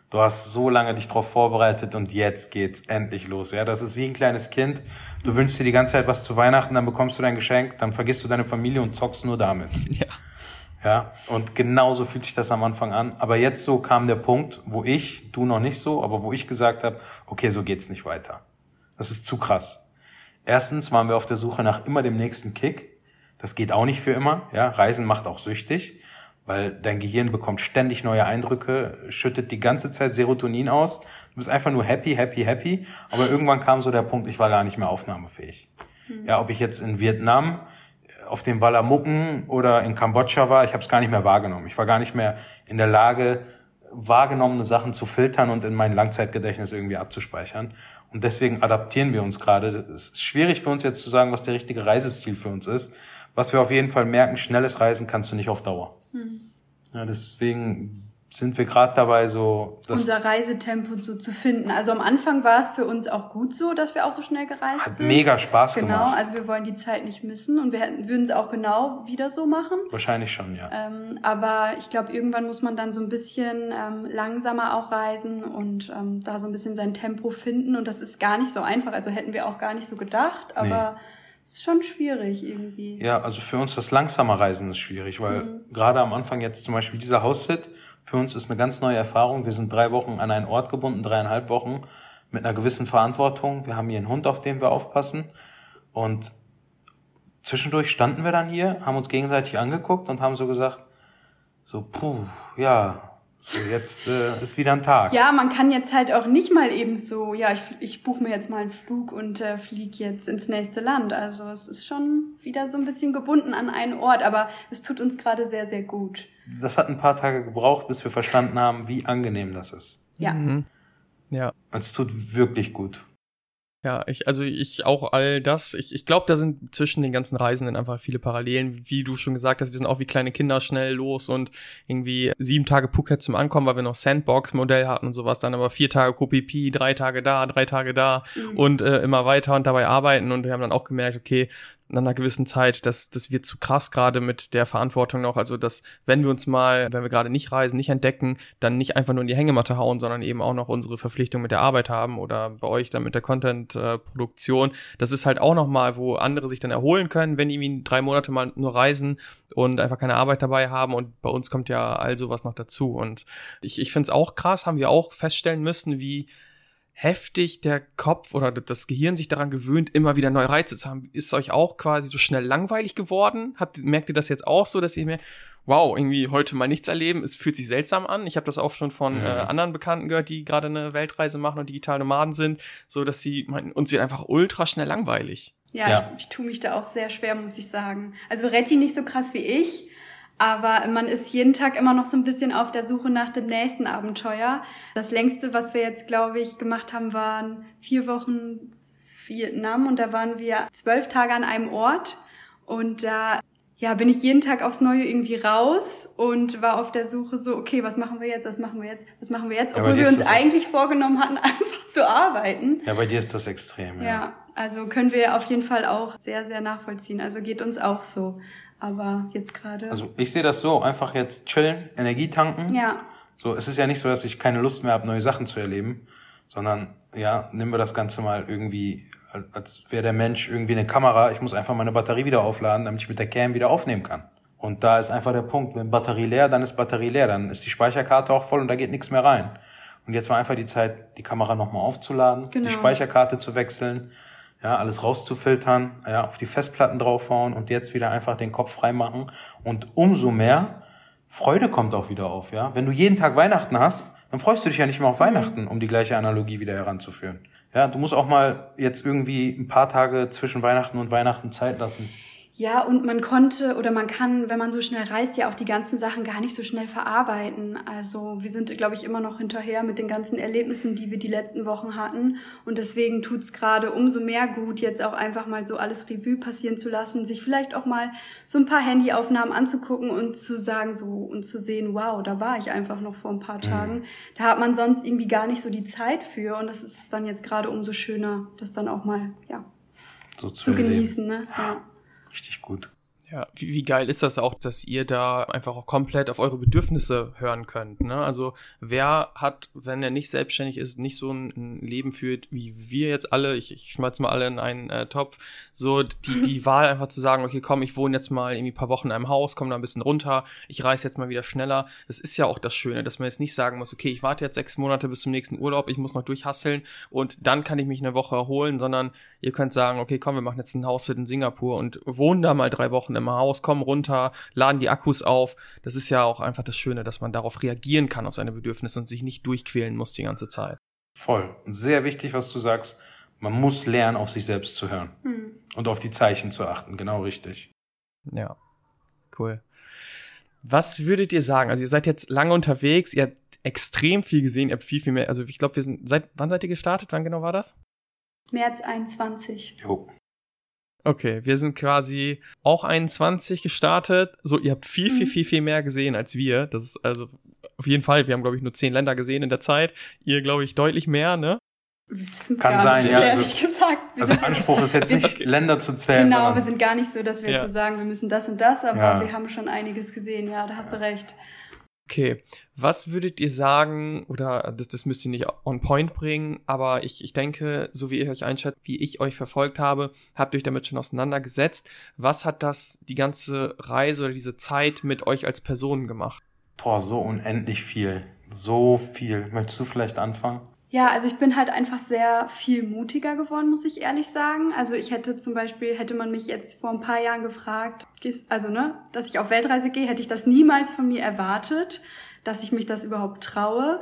Du hast so lange dich darauf vorbereitet und jetzt geht's endlich los. Ja, das ist wie ein kleines Kind. Du wünschst dir die ganze Zeit was zu Weihnachten, dann bekommst du dein Geschenk, dann vergisst du deine Familie und zockst nur damit. Ja. Ja, und genauso fühlt sich das am Anfang an. Aber jetzt so kam der Punkt, wo ich, du noch nicht so, aber wo ich gesagt habe, okay, so geht's nicht weiter. Das ist zu krass. Erstens waren wir auf der Suche nach immer dem nächsten Kick. Das geht auch nicht für immer. Ja, Reisen macht auch süchtig, weil dein Gehirn bekommt ständig neue Eindrücke, schüttet die ganze Zeit Serotonin aus. Du bist einfach nur happy, happy, happy. Aber irgendwann kam so der Punkt, ich war gar nicht mehr aufnahmefähig. Mhm. Ja, ob ich jetzt in Vietnam auf dem Walamucken oder in Kambodscha war, ich habe es gar nicht mehr wahrgenommen. Ich war gar nicht mehr in der Lage, wahrgenommene Sachen zu filtern und in mein Langzeitgedächtnis irgendwie abzuspeichern. Und deswegen adaptieren wir uns gerade. Es ist schwierig für uns jetzt zu sagen, was der richtige Reisestil für uns ist. Was wir auf jeden Fall merken, schnelles Reisen kannst du nicht auf Dauer. Mhm. Ja, deswegen sind wir gerade dabei, so unser Reisetempo so zu finden. Also am Anfang war es für uns auch gut so, dass wir auch so schnell gereist Hat sind. mega Spaß genau, gemacht. Genau, also wir wollen die Zeit nicht missen und wir würden es auch genau wieder so machen. Wahrscheinlich schon, ja. Ähm, aber ich glaube, irgendwann muss man dann so ein bisschen ähm, langsamer auch reisen und ähm, da so ein bisschen sein Tempo finden und das ist gar nicht so einfach. Also hätten wir auch gar nicht so gedacht, aber nee. Es ist schon schwierig irgendwie. Ja, also für uns das langsame Reisen ist schwierig, weil mhm. gerade am Anfang jetzt zum Beispiel dieser Haussit, für uns ist eine ganz neue Erfahrung. Wir sind drei Wochen an einen Ort gebunden, dreieinhalb Wochen mit einer gewissen Verantwortung. Wir haben hier einen Hund, auf den wir aufpassen. Und zwischendurch standen wir dann hier, haben uns gegenseitig angeguckt und haben so gesagt, so, puh, ja, so jetzt äh, ist wieder ein Tag. Ja, man kann jetzt halt auch nicht mal eben so, ja, ich, ich buche mir jetzt mal einen Flug und äh, fliege jetzt ins nächste Land. Also es ist schon wieder so ein bisschen gebunden an einen Ort, aber es tut uns gerade sehr, sehr gut das hat ein paar Tage gebraucht, bis wir verstanden haben, wie angenehm das ist. Ja. Mhm. Ja. Es tut wirklich gut. Ja, ich, also ich auch all das. Ich, ich glaube, da sind zwischen den ganzen Reisenden einfach viele Parallelen. Wie du schon gesagt hast, wir sind auch wie kleine Kinder schnell los und irgendwie sieben Tage Phuket zum Ankommen, weil wir noch Sandbox-Modell hatten und sowas, dann aber vier Tage KPP, drei Tage da, drei Tage da mhm. und äh, immer weiter und dabei arbeiten und wir haben dann auch gemerkt, okay, nach einer gewissen Zeit, das, das wird zu krass gerade mit der Verantwortung noch. Also, dass wenn wir uns mal, wenn wir gerade nicht reisen, nicht entdecken, dann nicht einfach nur in die Hängematte hauen, sondern eben auch noch unsere Verpflichtung mit der Arbeit haben oder bei euch dann mit der Content-Produktion. das ist halt auch nochmal, wo andere sich dann erholen können, wenn die irgendwie drei Monate mal nur reisen und einfach keine Arbeit dabei haben. Und bei uns kommt ja all sowas noch dazu. Und ich, ich finde es auch krass, haben wir auch feststellen müssen, wie heftig der Kopf oder das Gehirn sich daran gewöhnt, immer wieder neue Reize zu haben. Ist euch auch quasi so schnell langweilig geworden? Habt, merkt ihr das jetzt auch so, dass ihr mir, wow, irgendwie heute mal nichts erleben, es fühlt sich seltsam an. Ich habe das auch schon von ja. äh, anderen Bekannten gehört, die gerade eine Weltreise machen und digital Nomaden sind, so dass sie meinen, uns wird einfach ultra schnell langweilig. Ja, ja. Ich, ich tue mich da auch sehr schwer, muss ich sagen. Also Retti nicht so krass wie ich, aber man ist jeden Tag immer noch so ein bisschen auf der Suche nach dem nächsten Abenteuer. Das längste, was wir jetzt, glaube ich, gemacht haben, waren vier Wochen Vietnam und da waren wir zwölf Tage an einem Ort und da ja, bin ich jeden Tag aufs Neue irgendwie raus und war auf der Suche so, okay, was machen wir jetzt, was machen wir jetzt, was machen wir jetzt, obwohl ja, wir uns eigentlich vorgenommen hatten, einfach zu arbeiten. Ja, bei dir ist das extrem, ja. Ja, also können wir auf jeden Fall auch sehr, sehr nachvollziehen. Also geht uns auch so. Aber jetzt gerade. Also ich sehe das so, einfach jetzt chillen, Energie tanken. Ja. So, es ist ja nicht so, dass ich keine Lust mehr habe, neue Sachen zu erleben, sondern ja, nehmen wir das Ganze mal irgendwie, als wäre der Mensch irgendwie eine Kamera. Ich muss einfach meine Batterie wieder aufladen, damit ich mit der Cam wieder aufnehmen kann. Und da ist einfach der Punkt, wenn Batterie leer, dann ist Batterie leer, dann ist die Speicherkarte auch voll und da geht nichts mehr rein. Und jetzt war einfach die Zeit, die Kamera nochmal aufzuladen, genau. die Speicherkarte zu wechseln, ja, alles rauszufiltern, ja, auf die Festplatten draufhauen und jetzt wieder einfach den Kopf frei machen. Und umso mehr Freude kommt auch wieder auf, ja. Wenn du jeden Tag Weihnachten hast, dann freust du dich ja nicht mehr auf Weihnachten, um die gleiche Analogie wieder heranzuführen. Ja, du musst auch mal jetzt irgendwie ein paar Tage zwischen Weihnachten und Weihnachten Zeit lassen. Ja, und man konnte oder man kann, wenn man so schnell reist, ja auch die ganzen Sachen gar nicht so schnell verarbeiten. Also wir sind, glaube ich, immer noch hinterher mit den ganzen Erlebnissen, die wir die letzten Wochen hatten. Und deswegen tut's gerade umso mehr gut, jetzt auch einfach mal so alles Revue passieren zu lassen, sich vielleicht auch mal so ein paar Handyaufnahmen anzugucken und zu sagen so und zu sehen, wow, da war ich einfach noch vor ein paar mhm. Tagen. Mhm. Da hat man sonst irgendwie gar nicht so die Zeit für. Und das ist dann jetzt gerade umso schöner, das dann auch mal, ja, so zu, zu genießen. Ne? Ja richtig gut. Ja, wie, wie geil ist das auch, dass ihr da einfach auch komplett auf eure Bedürfnisse hören könnt. Ne? Also wer hat, wenn er nicht selbstständig ist, nicht so ein, Leben führt wie wir jetzt alle, ich, ich schmeiß mal alle in einen äh, Topf, so die, die Wahl einfach zu sagen, okay, komm, ich wohne jetzt mal irgendwie ein paar Wochen in einem Haus, komm da ein bisschen runter, ich reise jetzt mal wieder schneller. Das ist ja auch das Schöne, dass man jetzt nicht sagen muss, okay, ich warte jetzt sechs Monate bis zum nächsten Urlaub, ich muss noch durchhasseln und dann kann ich mich eine Woche erholen, sondern ihr könnt sagen, okay, komm, wir machen jetzt ein Haus in Singapur und wohnen da mal drei Wochen im im Haus, kommen runter, laden die Akkus auf. Das ist ja auch einfach das Schöne, dass man darauf reagieren kann, auf seine Bedürfnisse und sich nicht durchquälen muss die ganze Zeit. Voll. Und sehr wichtig, was du sagst. Man muss lernen, auf sich selbst zu hören. Hm. Und auf die Zeichen zu achten. Genau richtig. Ja. Cool. Was würdet ihr sagen? Also ihr seid jetzt lange unterwegs, ihr habt extrem viel gesehen, ihr habt viel, viel mehr. Also ich glaube, wir sind, seit wann seid ihr gestartet? Wann genau war das? März 21. Jo. Okay, wir sind quasi auch 21 gestartet. So, ihr habt viel, viel, mhm. viel, viel mehr gesehen als wir. Das ist also auf jeden Fall, wir haben, glaube ich, nur zehn Länder gesehen in der Zeit. Ihr, glaube ich, deutlich mehr, ne? Kann sein, ja. Also, gesagt. also Anspruch ist jetzt nicht okay. Länder zu zählen. Genau, wir sind gar nicht so, dass wir ja. jetzt so sagen, wir müssen das und das, aber ja. wir haben schon einiges gesehen, ja, da hast du recht. Okay, was würdet ihr sagen, oder das, das müsst ihr nicht on point bringen, aber ich, ich denke, so wie ihr euch einschätzt, wie ich euch verfolgt habe, habt ihr euch damit schon auseinandergesetzt. Was hat das, die ganze Reise oder diese Zeit mit euch als Person gemacht? Boah, so unendlich viel. So viel. Möchtest du vielleicht anfangen? Ja, also ich bin halt einfach sehr viel mutiger geworden, muss ich ehrlich sagen. Also ich hätte zum Beispiel, hätte man mich jetzt vor ein paar Jahren gefragt, also ne, dass ich auf Weltreise gehe, hätte ich das niemals von mir erwartet, dass ich mich das überhaupt traue.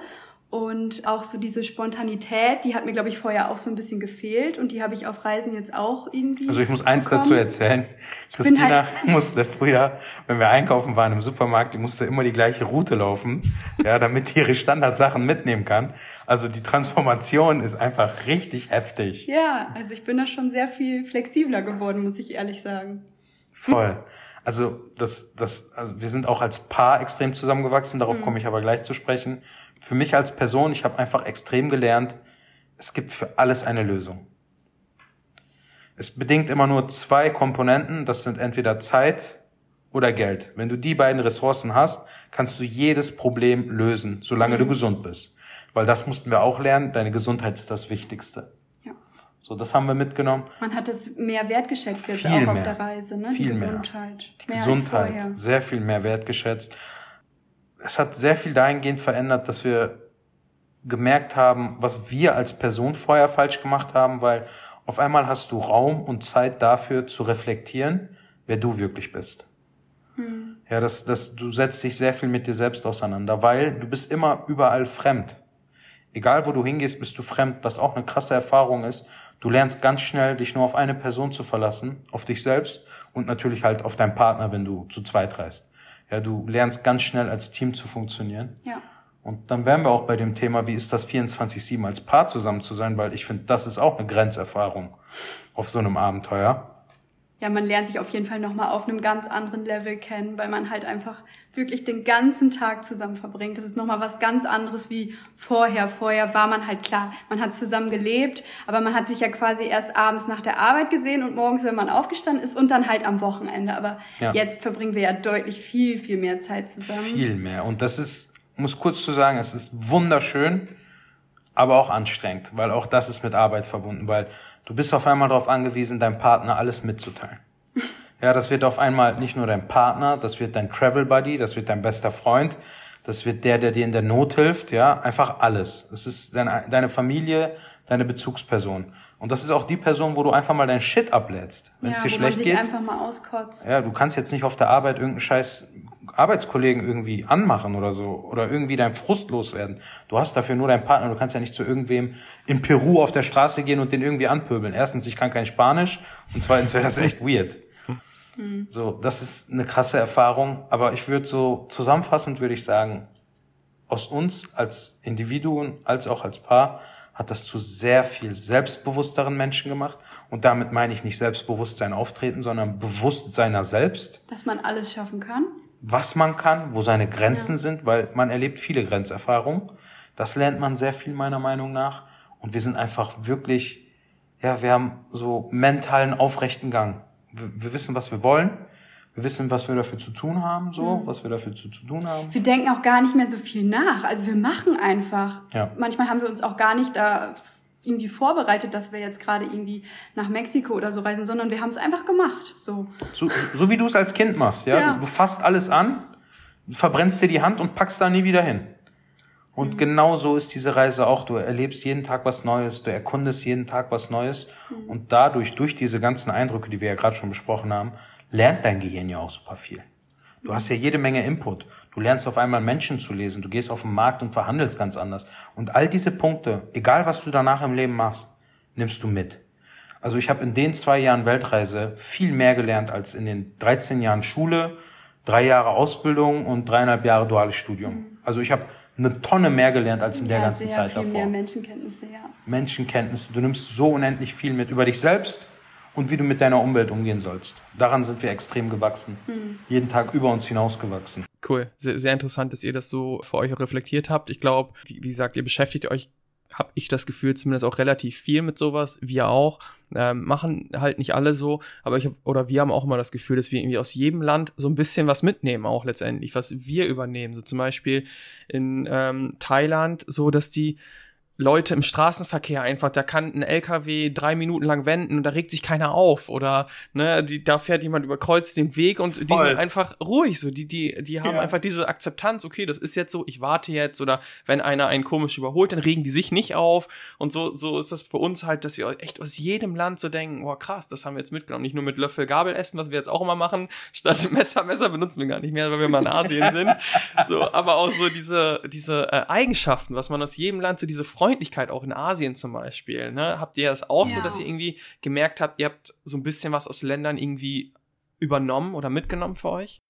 Und auch so diese Spontanität, die hat mir, glaube ich, vorher auch so ein bisschen gefehlt und die habe ich auf Reisen jetzt auch irgendwie. Also ich muss eins bekommen. dazu erzählen. Christina halt musste früher, wenn wir einkaufen waren im Supermarkt, die musste immer die gleiche Route laufen, ja, damit die ihre Standardsachen mitnehmen kann. Also die Transformation ist einfach richtig heftig. Ja, also ich bin da schon sehr viel flexibler geworden, muss ich ehrlich sagen. Voll. Also das, das, also wir sind auch als Paar extrem zusammengewachsen, darauf mhm. komme ich aber gleich zu sprechen für mich als Person, ich habe einfach extrem gelernt, es gibt für alles eine Lösung. Es bedingt immer nur zwei Komponenten, das sind entweder Zeit oder Geld. Wenn du die beiden Ressourcen hast, kannst du jedes Problem lösen, solange mhm. du gesund bist. Weil das mussten wir auch lernen, deine Gesundheit ist das Wichtigste. Ja. So, das haben wir mitgenommen. Man hat es mehr wertgeschätzt jetzt viel auch mehr. auf der Reise, ne? Viel die Gesundheit. Mehr. Die mehr Gesundheit, sehr viel mehr wertgeschätzt es hat sehr viel dahingehend verändert, dass wir gemerkt haben, was wir als Person vorher falsch gemacht haben, weil auf einmal hast du Raum und Zeit dafür zu reflektieren, wer du wirklich bist. Hm. Ja, das, das, du setzt dich sehr viel mit dir selbst auseinander, weil du bist immer überall fremd. Egal wo du hingehst, bist du fremd, was auch eine krasse Erfahrung ist. Du lernst ganz schnell, dich nur auf eine Person zu verlassen, auf dich selbst und natürlich halt auf deinen Partner, wenn du zu zweit reist. Ja, du lernst ganz schnell als Team zu funktionieren. Ja. Und dann wären wir auch bei dem Thema, wie ist das 24-7 als Paar zusammen zu sein, weil ich finde, das ist auch eine Grenzerfahrung auf so einem Abenteuer ja, man lernt sich auf jeden Fall nochmal auf einem ganz anderen Level kennen, weil man halt einfach wirklich den ganzen Tag zusammen verbringt. Das ist nochmal was ganz anderes wie vorher. Vorher war man halt klar, man hat zusammen gelebt, aber man hat sich ja quasi erst abends nach der Arbeit gesehen und morgens, wenn man aufgestanden ist und dann halt am Wochenende. Aber ja. jetzt verbringen wir ja deutlich viel, viel mehr Zeit zusammen. Viel mehr. Und das ist, muss kurz zu sagen, es ist wunderschön, aber auch anstrengend, weil auch das ist mit Arbeit verbunden, weil Du bist auf einmal darauf angewiesen, deinem Partner alles mitzuteilen. Ja, das wird auf einmal nicht nur dein Partner, das wird dein Travel Buddy, das wird dein bester Freund, das wird der, der dir in der Not hilft, ja, einfach alles. Das ist deine, deine Familie, deine Bezugsperson. Und das ist auch die Person, wo du einfach mal deinen Shit ablädst. Wenn ja, es dir schlecht geht. einfach mal auskotzt. Ja, du kannst jetzt nicht auf der Arbeit irgendeinen scheiß Arbeitskollegen irgendwie anmachen oder so oder irgendwie dein Frust loswerden. Du hast dafür nur deinen Partner. Du kannst ja nicht zu irgendwem in Peru auf der Straße gehen und den irgendwie anpöbeln. Erstens, ich kann kein Spanisch und zweitens wäre das echt weird. So, das ist eine krasse Erfahrung. Aber ich würde so zusammenfassend würde ich sagen, aus uns als Individuen als auch als Paar hat das zu sehr viel selbstbewussteren Menschen gemacht. Und damit meine ich nicht Selbstbewusstsein auftreten, sondern Bewusstseiner selbst. Dass man alles schaffen kann. Was man kann, wo seine Grenzen ja. sind, weil man erlebt viele Grenzerfahrungen. Das lernt man sehr viel meiner Meinung nach. Und wir sind einfach wirklich, ja, wir haben so mentalen aufrechten Gang. Wir, wir wissen, was wir wollen. Wir wissen, was wir dafür zu tun haben, so, mhm. was wir dafür zu, zu tun haben. Wir denken auch gar nicht mehr so viel nach. Also wir machen einfach. Ja. Manchmal haben wir uns auch gar nicht da irgendwie vorbereitet, dass wir jetzt gerade irgendwie nach Mexiko oder so reisen, sondern wir haben es einfach gemacht. So, so, so wie du es als Kind machst, ja. ja. Du, du fasst alles an, verbrennst dir die Hand und packst da nie wieder hin. Und mhm. genau so ist diese Reise auch. Du erlebst jeden Tag was Neues, du erkundest jeden Tag was Neues. Mhm. Und dadurch, durch diese ganzen Eindrücke, die wir ja gerade schon besprochen haben, lernt dein Gehirn ja auch super viel. Du hast ja jede Menge Input. Du lernst auf einmal Menschen zu lesen. Du gehst auf den Markt und verhandelst ganz anders. Und all diese Punkte, egal was du danach im Leben machst, nimmst du mit. Also ich habe in den zwei Jahren Weltreise viel mehr gelernt als in den 13 Jahren Schule, drei Jahre Ausbildung und dreieinhalb Jahre duales Studium. Mhm. Also ich habe eine Tonne mehr gelernt als in der ganzen sehr Zeit viel davor. Mehr Menschenkenntnisse, ja. Menschenkenntnisse. Du nimmst so unendlich viel mit über dich selbst, und wie du mit deiner Umwelt umgehen sollst. Daran sind wir extrem gewachsen. Mhm. Jeden Tag über uns hinausgewachsen. Cool. Sehr, sehr interessant, dass ihr das so für euch reflektiert habt. Ich glaube, wie, wie gesagt, ihr beschäftigt euch habe ich das Gefühl zumindest auch relativ viel mit sowas. Wir auch ähm, machen halt nicht alle so, aber ich hab, oder wir haben auch immer das Gefühl, dass wir irgendwie aus jedem Land so ein bisschen was mitnehmen auch letztendlich, was wir übernehmen. So zum Beispiel in ähm, Thailand so, dass die Leute im Straßenverkehr einfach, da kann ein LKW drei Minuten lang wenden und da regt sich keiner auf oder ne, die, da fährt jemand überkreuzt den Weg und Voll. die sind einfach ruhig so, die, die, die haben ja. einfach diese Akzeptanz, okay, das ist jetzt so, ich warte jetzt oder wenn einer einen komisch überholt, dann regen die sich nicht auf und so, so ist das für uns halt, dass wir echt aus jedem Land so denken, oh krass, das haben wir jetzt mitgenommen, nicht nur mit Löffel, Gabel essen, was wir jetzt auch immer machen, statt Messer, Messer benutzen wir gar nicht mehr, weil wir mal in Asien sind, so, aber auch so diese, diese äh, Eigenschaften, was man aus jedem Land, so diese Freunde Freundlichkeit auch in Asien zum Beispiel. Ne? Habt ihr das auch ja. so, dass ihr irgendwie gemerkt habt, ihr habt so ein bisschen was aus Ländern irgendwie übernommen oder mitgenommen für euch?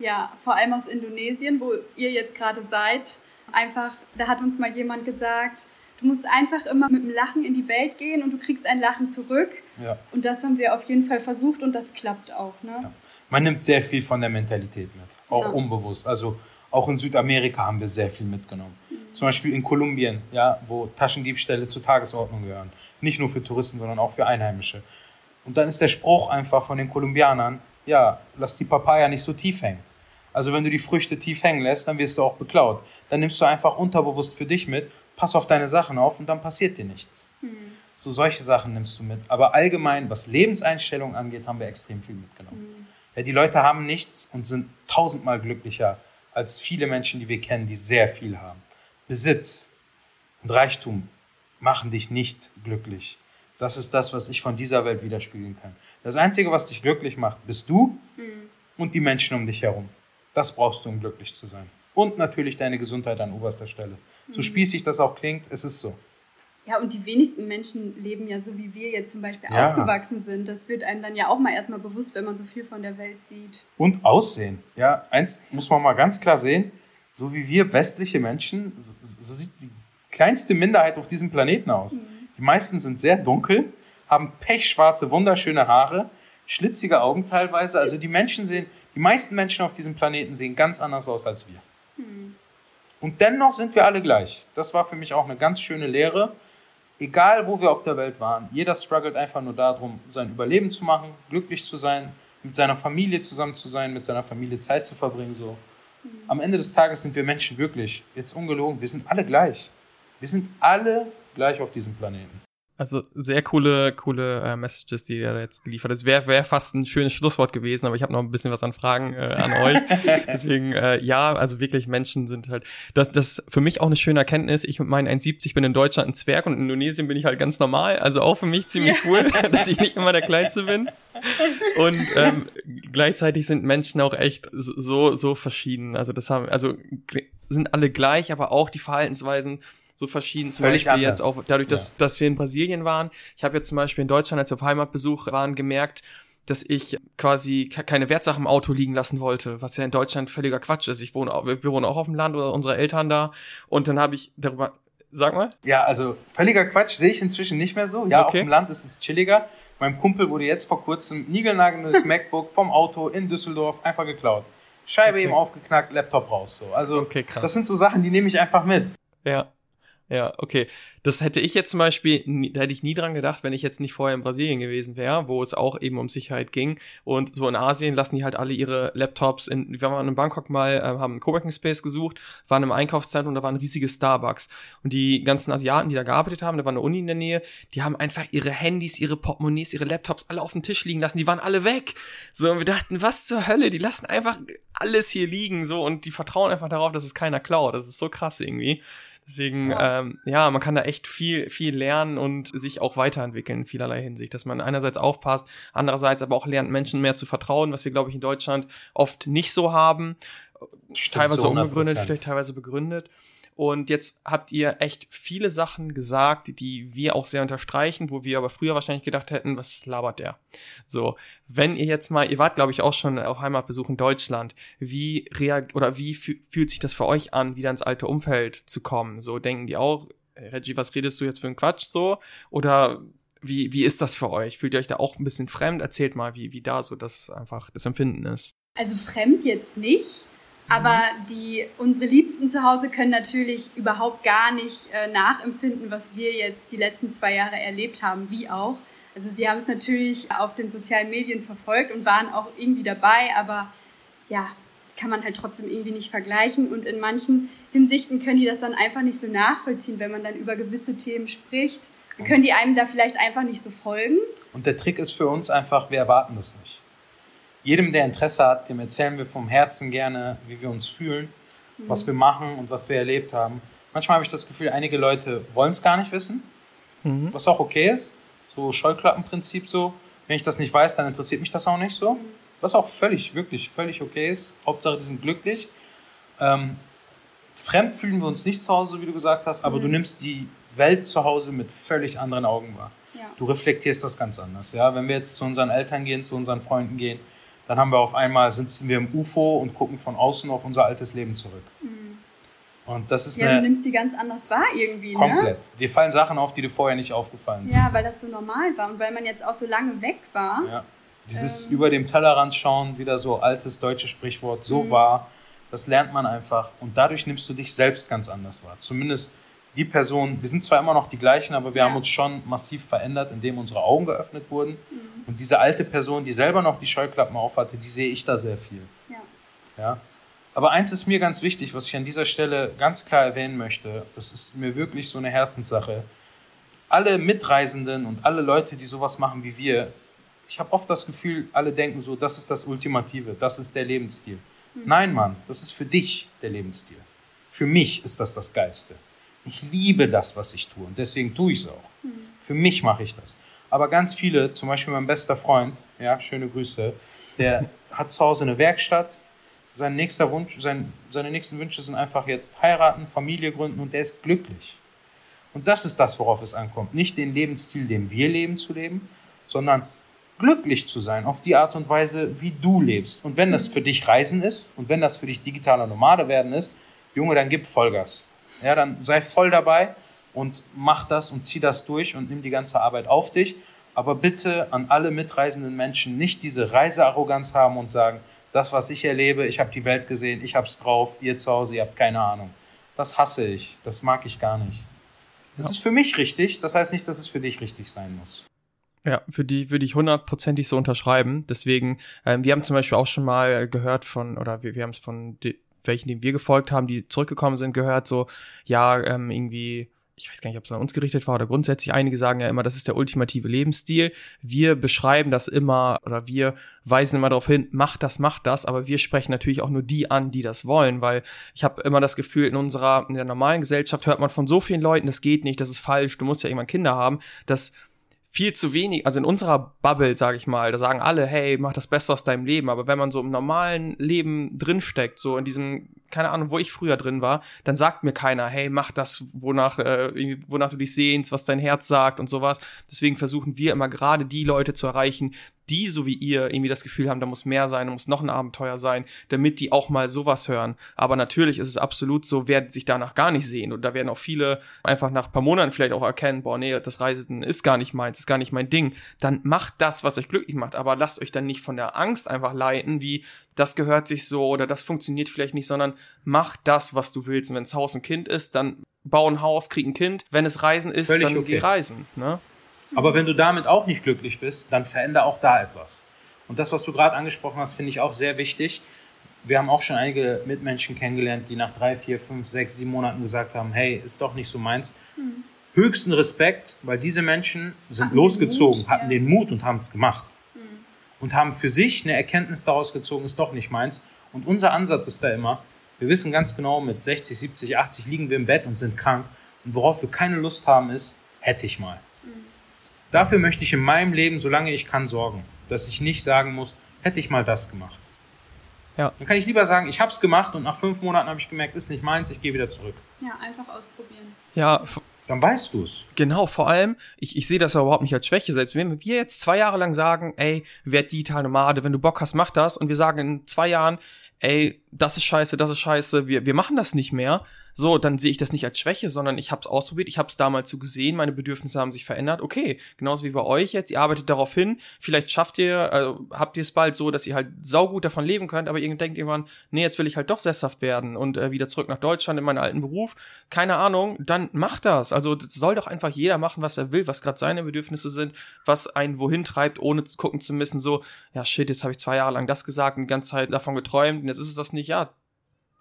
Ja, vor allem aus Indonesien, wo ihr jetzt gerade seid. Einfach, da hat uns mal jemand gesagt, du musst einfach immer mit dem Lachen in die Welt gehen und du kriegst ein Lachen zurück. Ja. Und das haben wir auf jeden Fall versucht und das klappt auch. Ne? Ja. Man nimmt sehr viel von der Mentalität mit, auch ja. unbewusst. Also auch in Südamerika haben wir sehr viel mitgenommen. Zum Beispiel in Kolumbien, ja, wo Taschendiebstähle zur Tagesordnung gehören. Nicht nur für Touristen, sondern auch für Einheimische. Und dann ist der Spruch einfach von den Kolumbianern, ja, lass die Papaya nicht so tief hängen. Also wenn du die Früchte tief hängen lässt, dann wirst du auch beklaut. Dann nimmst du einfach unterbewusst für dich mit, pass auf deine Sachen auf und dann passiert dir nichts. Mhm. So solche Sachen nimmst du mit. Aber allgemein, was Lebenseinstellungen angeht, haben wir extrem viel mitgenommen. Mhm. Ja, die Leute haben nichts und sind tausendmal glücklicher als viele Menschen, die wir kennen, die sehr viel haben. Besitz und Reichtum machen dich nicht glücklich. Das ist das, was ich von dieser Welt widerspiegeln kann. Das Einzige, was dich glücklich macht, bist du mhm. und die Menschen um dich herum. Das brauchst du, um glücklich zu sein. Und natürlich deine Gesundheit an oberster Stelle. So mhm. spießig das auch klingt, es ist so. Ja, und die wenigsten Menschen leben ja so, wie wir jetzt zum Beispiel ja. aufgewachsen sind. Das wird einem dann ja auch mal erstmal bewusst, wenn man so viel von der Welt sieht. Und Aussehen. Ja, eins muss man mal ganz klar sehen so wie wir westliche Menschen, so, sieht die kleinste Minderheit auf diesem Planeten aus. Mhm. Die meisten sind sehr dunkel, haben pechschwarze, wunderschöne Haare, schlitzige Augen teilweise. Also die Menschen sehen, die meisten Menschen auf diesem Planeten sehen ganz anders aus als wir. Mhm. Und dennoch sind wir alle gleich. Das war für mich auch eine ganz schöne Lehre. Egal, wo wir auf der Welt waren, jeder struggelt einfach nur darum, sein Überleben zu machen, glücklich zu sein, mit seiner Familie zusammen zu sein, mit seiner Familie Zeit zu verbringen, so. Am Ende des Tages sind wir Menschen wirklich, jetzt ungelogen, wir sind alle gleich. Wir sind alle gleich auf diesem Planeten. Also sehr coole, coole äh, Messages, die ihr da jetzt geliefert habt. Es wäre wär fast ein schönes Schlusswort gewesen, aber ich habe noch ein bisschen was an Fragen äh, an euch. Deswegen, äh, ja, also wirklich Menschen sind halt, das, das für mich auch eine schöne Erkenntnis. Ich mit meinen 1,70 bin in Deutschland ein Zwerg und in Indonesien bin ich halt ganz normal. Also auch für mich ziemlich ja. cool, dass ich nicht immer der Kleinste bin. Und ähm, gleichzeitig sind Menschen auch echt so, so verschieden. Also das haben, also sind alle gleich, aber auch die Verhaltensweisen so verschieden. Zum Völlig Beispiel anders. jetzt auch dadurch, dass, ja. dass wir in Brasilien waren. Ich habe jetzt zum Beispiel in Deutschland, als wir auf Heimatbesuch waren, gemerkt, dass ich quasi keine Wertsachen im Auto liegen lassen wollte, was ja in Deutschland völliger Quatsch ist. Ich wohne, wir, wir wohnen auch auf dem Land oder unsere Eltern da. Und dann habe ich darüber, sag mal. Ja, also völliger Quatsch sehe ich inzwischen nicht mehr so. Ja, okay. auf dem Land ist es chilliger. Mein Kumpel wurde jetzt vor kurzem niegelnagelndes MacBook vom Auto in Düsseldorf einfach geklaut. Scheibe okay. eben aufgeknackt, Laptop raus. So. Also okay, das sind so Sachen, die nehme ich einfach mit. Ja. Ja, okay. Das hätte ich jetzt zum Beispiel, da hätte ich nie dran gedacht, wenn ich jetzt nicht vorher in Brasilien gewesen wäre, wo es auch eben um Sicherheit ging. Und so in Asien lassen die halt alle ihre Laptops in, wir waren in Bangkok mal, äh, haben einen Coworking Space gesucht, waren im Einkaufszentrum da war ein riesiges Starbucks. Und die ganzen Asiaten, die da gearbeitet haben, da war eine Uni in der Nähe, die haben einfach ihre Handys, ihre Portemonnaies, ihre Laptops alle auf dem Tisch liegen lassen. Die waren alle weg. So, und wir dachten, was zur Hölle? Die lassen einfach alles hier liegen, so, und die vertrauen einfach darauf, dass es keiner klaut. Das ist so krass irgendwie. Deswegen, ja. Ähm, ja, man kann da echt viel, viel lernen und sich auch weiterentwickeln in vielerlei Hinsicht, dass man einerseits aufpasst, andererseits aber auch lernt, Menschen mehr zu vertrauen, was wir, glaube ich, in Deutschland oft nicht so haben. Stimmt, teilweise so unbegründet, vielleicht teilweise begründet. Und jetzt habt ihr echt viele Sachen gesagt, die wir auch sehr unterstreichen, wo wir aber früher wahrscheinlich gedacht hätten, was labert der? So, wenn ihr jetzt mal, ihr wart glaube ich auch schon auf Heimatbesuch in Deutschland, wie reag oder wie fühlt sich das für euch an, wieder ins alte Umfeld zu kommen? So denken die auch, Reggie, was redest du jetzt für einen Quatsch so? Oder wie, wie ist das für euch? Fühlt ihr euch da auch ein bisschen fremd? Erzählt mal, wie, wie da so das einfach das Empfinden ist. Also fremd jetzt nicht aber die, unsere Liebsten zu Hause können natürlich überhaupt gar nicht äh, nachempfinden, was wir jetzt die letzten zwei Jahre erlebt haben, wie auch. Also sie haben es natürlich auf den sozialen Medien verfolgt und waren auch irgendwie dabei, aber ja, es kann man halt trotzdem irgendwie nicht vergleichen. Und in manchen Hinsichten können die das dann einfach nicht so nachvollziehen, wenn man dann über gewisse Themen spricht. Können die einem da vielleicht einfach nicht so folgen. Und der Trick ist für uns einfach, wir erwarten das nicht. Jedem, der Interesse hat, dem erzählen wir vom Herzen gerne, wie wir uns fühlen, mhm. was wir machen und was wir erlebt haben. Manchmal habe ich das Gefühl, einige Leute wollen es gar nicht wissen, mhm. was auch okay ist. So Scheuklappenprinzip so. Wenn ich das nicht weiß, dann interessiert mich das auch nicht so. Was auch völlig, wirklich völlig okay ist. Hauptsache, die sind glücklich. Ähm, fremd fühlen wir uns nicht zu Hause, wie du gesagt hast, aber mhm. du nimmst die Welt zu Hause mit völlig anderen Augen wahr. Ja. Du reflektierst das ganz anders. Ja? Wenn wir jetzt zu unseren Eltern gehen, zu unseren Freunden gehen, dann haben wir auf einmal, sitzen wir im UFO und gucken von außen auf unser altes Leben zurück. Mhm. Und das ist ja, eine, du nimmst die ganz anders wahr irgendwie, ne? Komplett. Ne? Dir fallen Sachen auf, die dir vorher nicht aufgefallen sind. Ja, weil das so normal war und weil man jetzt auch so lange weg war. Ja. Dieses ähm. über dem Tellerrand schauen, wieder so altes deutsches Sprichwort, so mhm. war, das lernt man einfach. Und dadurch nimmst du dich selbst ganz anders wahr. Zumindest die Person, wir sind zwar immer noch die gleichen, aber wir ja. haben uns schon massiv verändert, indem unsere Augen geöffnet wurden. Mhm. Und diese alte Person, die selber noch die Scheuklappen aufhatte, die sehe ich da sehr viel. Ja. ja. Aber eins ist mir ganz wichtig, was ich an dieser Stelle ganz klar erwähnen möchte. Das ist mir wirklich so eine Herzenssache. Alle Mitreisenden und alle Leute, die sowas machen wie wir, ich habe oft das Gefühl, alle denken so, das ist das Ultimative, das ist der Lebensstil. Mhm. Nein, Mann, das ist für dich der Lebensstil. Für mich ist das das Geilste. Ich liebe das, was ich tue und deswegen tue ich es auch. Mhm. Für mich mache ich das. Aber ganz viele, zum Beispiel mein bester Freund, ja, schöne Grüße, der hat zu Hause eine Werkstatt. Sein nächster Wunsch, sein, seine nächsten Wünsche sind einfach jetzt heiraten, Familie gründen und der ist glücklich. Und das ist das, worauf es ankommt. Nicht den Lebensstil, den wir leben, zu leben, sondern glücklich zu sein auf die Art und Weise, wie du lebst. Und wenn das für dich Reisen ist und wenn das für dich digitaler Nomade werden ist, Junge, dann gib Vollgas. Ja, dann sei voll dabei und mach das und zieh das durch und nimm die ganze Arbeit auf dich. Aber bitte an alle mitreisenden Menschen nicht diese Reisearroganz haben und sagen, das, was ich erlebe, ich habe die Welt gesehen, ich habe es drauf, ihr zu Hause, ihr habt keine Ahnung. Das hasse ich, das mag ich gar nicht. Das ja. ist für mich richtig, das heißt nicht, dass es für dich richtig sein muss. Ja, für die würde ich hundertprozentig so unterschreiben. Deswegen, ähm, wir haben zum Beispiel auch schon mal gehört von, oder wir, wir haben es von welchen, denen wir gefolgt haben, die zurückgekommen sind, gehört, so, ja, ähm, irgendwie ich weiß gar nicht, ob es an uns gerichtet war oder grundsätzlich, einige sagen ja immer, das ist der ultimative Lebensstil. Wir beschreiben das immer oder wir weisen immer darauf hin, macht das, macht das, aber wir sprechen natürlich auch nur die an, die das wollen, weil ich habe immer das Gefühl, in unserer, in der normalen Gesellschaft hört man von so vielen Leuten, das geht nicht, das ist falsch, du musst ja irgendwann Kinder haben, dass viel zu wenig, also in unserer Bubble, sage ich mal, da sagen alle, hey, mach das Beste aus deinem Leben, aber wenn man so im normalen Leben drinsteckt, so in diesem, keine Ahnung, wo ich früher drin war, dann sagt mir keiner, hey, mach das, wonach, äh, wonach du dich sehnst, was dein Herz sagt und sowas. Deswegen versuchen wir immer gerade die Leute zu erreichen, die, so wie ihr, irgendwie das Gefühl haben, da muss mehr sein, da muss noch ein Abenteuer sein, damit die auch mal sowas hören. Aber natürlich ist es absolut so, wer sich danach gar nicht sehen. Und da werden auch viele einfach nach paar Monaten vielleicht auch erkennen, boah, nee, das Reisen ist gar nicht meins, ist gar nicht mein Ding. Dann macht das, was euch glücklich macht. Aber lasst euch dann nicht von der Angst einfach leiten, wie das gehört sich so oder das funktioniert vielleicht nicht, sondern macht das, was du willst. Und wenn es Haus ein Kind ist, dann bau ein Haus, krieg ein Kind. Wenn es Reisen ist, Völlig dann okay. geh reisen. Ne? Aber wenn du damit auch nicht glücklich bist, dann veränder auch da etwas. Und das, was du gerade angesprochen hast, finde ich auch sehr wichtig. Wir haben auch schon einige Mitmenschen kennengelernt, die nach drei, vier, fünf, sechs, sieben Monaten gesagt haben, hey, ist doch nicht so meins. Mhm. Höchsten Respekt, weil diese Menschen sind hatten losgezogen, Mut, hatten ja. den Mut und haben es gemacht. Mhm. Und haben für sich eine Erkenntnis daraus gezogen, ist doch nicht meins. Und unser Ansatz ist da immer, wir wissen ganz genau, mit 60, 70, 80 liegen wir im Bett und sind krank. Und worauf wir keine Lust haben, ist, hätte ich mal. Dafür möchte ich in meinem Leben, solange ich kann, sorgen, dass ich nicht sagen muss, hätte ich mal das gemacht. Ja. Dann kann ich lieber sagen, ich habe es gemacht und nach fünf Monaten habe ich gemerkt, ist nicht meins, ich gehe wieder zurück. Ja, einfach ausprobieren. Ja, dann weißt du es. Genau, vor allem, ich, ich sehe das ja überhaupt nicht als Schwäche. Selbst wenn wir jetzt zwei Jahre lang sagen, ey, werd digital Nomade, wenn du Bock hast, mach das. Und wir sagen in zwei Jahren, ey, das ist scheiße, das ist scheiße, wir, wir machen das nicht mehr so, dann sehe ich das nicht als Schwäche, sondern ich habe es ausprobiert, ich habe es damals so gesehen, meine Bedürfnisse haben sich verändert. Okay, genauso wie bei euch jetzt, ihr arbeitet darauf hin, vielleicht schafft ihr, also habt ihr es bald so, dass ihr halt saugut davon leben könnt, aber ihr denkt irgendwann, nee, jetzt will ich halt doch sesshaft werden und äh, wieder zurück nach Deutschland in meinen alten Beruf. Keine Ahnung, dann macht das. Also das soll doch einfach jeder machen, was er will, was gerade seine Bedürfnisse sind, was einen wohin treibt, ohne gucken zu müssen, so, ja shit, jetzt habe ich zwei Jahre lang das gesagt und die ganze Zeit davon geträumt und jetzt ist es das nicht, ja,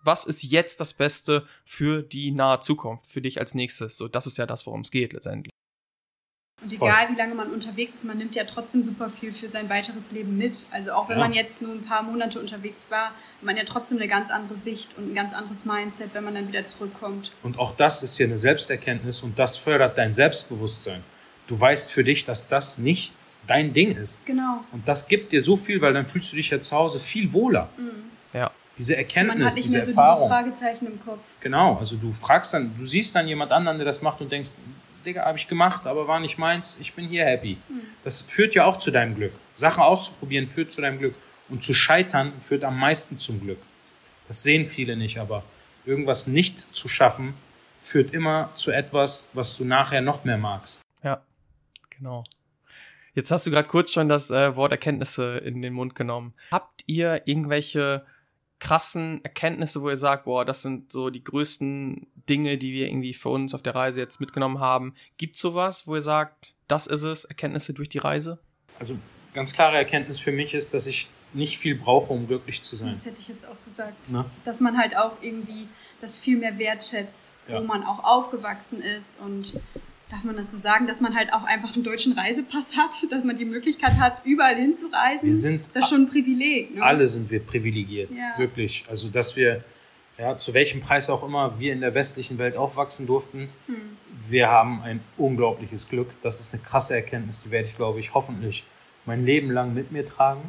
was ist jetzt das Beste für die nahe Zukunft, für dich als nächstes? So, das ist ja das, worum es geht letztendlich. Und egal wie lange man unterwegs ist, man nimmt ja trotzdem super viel für sein weiteres Leben mit. Also auch wenn ja. man jetzt nur ein paar Monate unterwegs war, hat man ja trotzdem eine ganz andere Sicht und ein ganz anderes Mindset, wenn man dann wieder zurückkommt. Und auch das ist hier eine Selbsterkenntnis und das fördert dein Selbstbewusstsein. Du weißt für dich, dass das nicht dein Ding ist. Genau. Und das gibt dir so viel, weil dann fühlst du dich ja zu Hause viel wohler. Mhm. Ja diese Erkenntnis, Man hat nicht diese mehr so Erfahrung. Fragezeichen im Kopf. Genau, also du fragst dann, du siehst dann jemand anderen, der das macht und denkst, Digga, habe ich gemacht, aber war nicht meins, ich bin hier happy. Mhm. Das führt ja auch zu deinem Glück. Sachen auszuprobieren führt zu deinem Glück. Und zu scheitern führt am meisten zum Glück. Das sehen viele nicht, aber irgendwas nicht zu schaffen, führt immer zu etwas, was du nachher noch mehr magst. Ja, genau. Jetzt hast du gerade kurz schon das äh, Wort Erkenntnisse in den Mund genommen. Habt ihr irgendwelche krassen Erkenntnisse, wo ihr sagt, boah, das sind so die größten Dinge, die wir irgendwie für uns auf der Reise jetzt mitgenommen haben. Gibt sowas, wo ihr sagt, das ist es, Erkenntnisse durch die Reise? Also ganz klare Erkenntnis für mich ist, dass ich nicht viel brauche, um glücklich zu sein. Das hätte ich jetzt auch gesagt. Na? Dass man halt auch irgendwie das viel mehr wertschätzt, ja. wo man auch aufgewachsen ist und darf man das so sagen, dass man halt auch einfach einen deutschen Reisepass hat, dass man die Möglichkeit hat, überall hinzureisen. Wir sind ist das schon ein Privileg. Ne? Alle sind wir privilegiert, ja. wirklich. Also dass wir, ja, zu welchem Preis auch immer wir in der westlichen Welt aufwachsen durften, hm. wir haben ein unglaubliches Glück. Das ist eine krasse Erkenntnis, die werde ich, glaube ich, hoffentlich mein Leben lang mit mir tragen.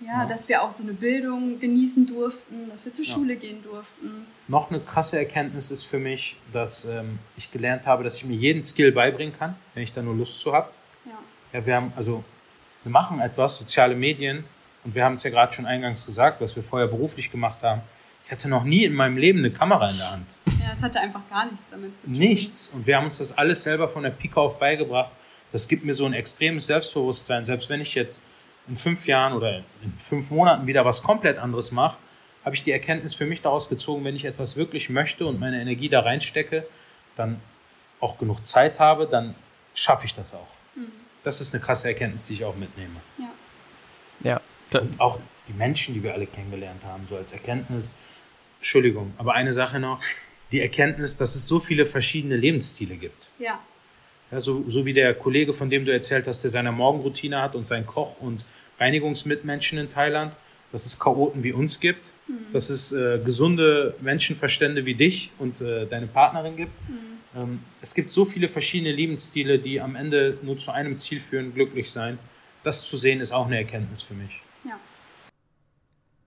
Ja, ja, dass wir auch so eine Bildung genießen durften, dass wir zur ja. Schule gehen durften. Noch eine krasse Erkenntnis ist für mich, dass ähm, ich gelernt habe, dass ich mir jeden Skill beibringen kann, wenn ich da nur Lust zu habe. Ja. ja, wir haben also wir machen etwas, soziale Medien, und wir haben es ja gerade schon eingangs gesagt, was wir vorher beruflich gemacht haben. Ich hatte noch nie in meinem Leben eine Kamera in der Hand. Ja, das hatte einfach gar nichts damit zu tun. Nichts. Und wir haben uns das alles selber von der Pike auf beigebracht. Das gibt mir so ein extremes Selbstbewusstsein. Selbst wenn ich jetzt in fünf Jahren oder in fünf Monaten wieder was komplett anderes mache, habe ich die Erkenntnis für mich daraus gezogen, wenn ich etwas wirklich möchte und meine Energie da reinstecke, dann auch genug Zeit habe, dann schaffe ich das auch. Mhm. Das ist eine krasse Erkenntnis, die ich auch mitnehme. Ja. ja. Und auch die Menschen, die wir alle kennengelernt haben, so als Erkenntnis. Entschuldigung, aber eine Sache noch. Die Erkenntnis, dass es so viele verschiedene Lebensstile gibt. Ja. ja so, so wie der Kollege, von dem du erzählt hast, der seine Morgenroutine hat und sein Koch und Reinigungsmitmenschen in Thailand, dass es Chaoten wie uns gibt, mhm. dass es äh, gesunde Menschenverstände wie dich und äh, deine Partnerin gibt. Mhm. Ähm, es gibt so viele verschiedene Lebensstile, die am Ende nur zu einem Ziel führen, glücklich sein. Das zu sehen ist auch eine Erkenntnis für mich. Ja.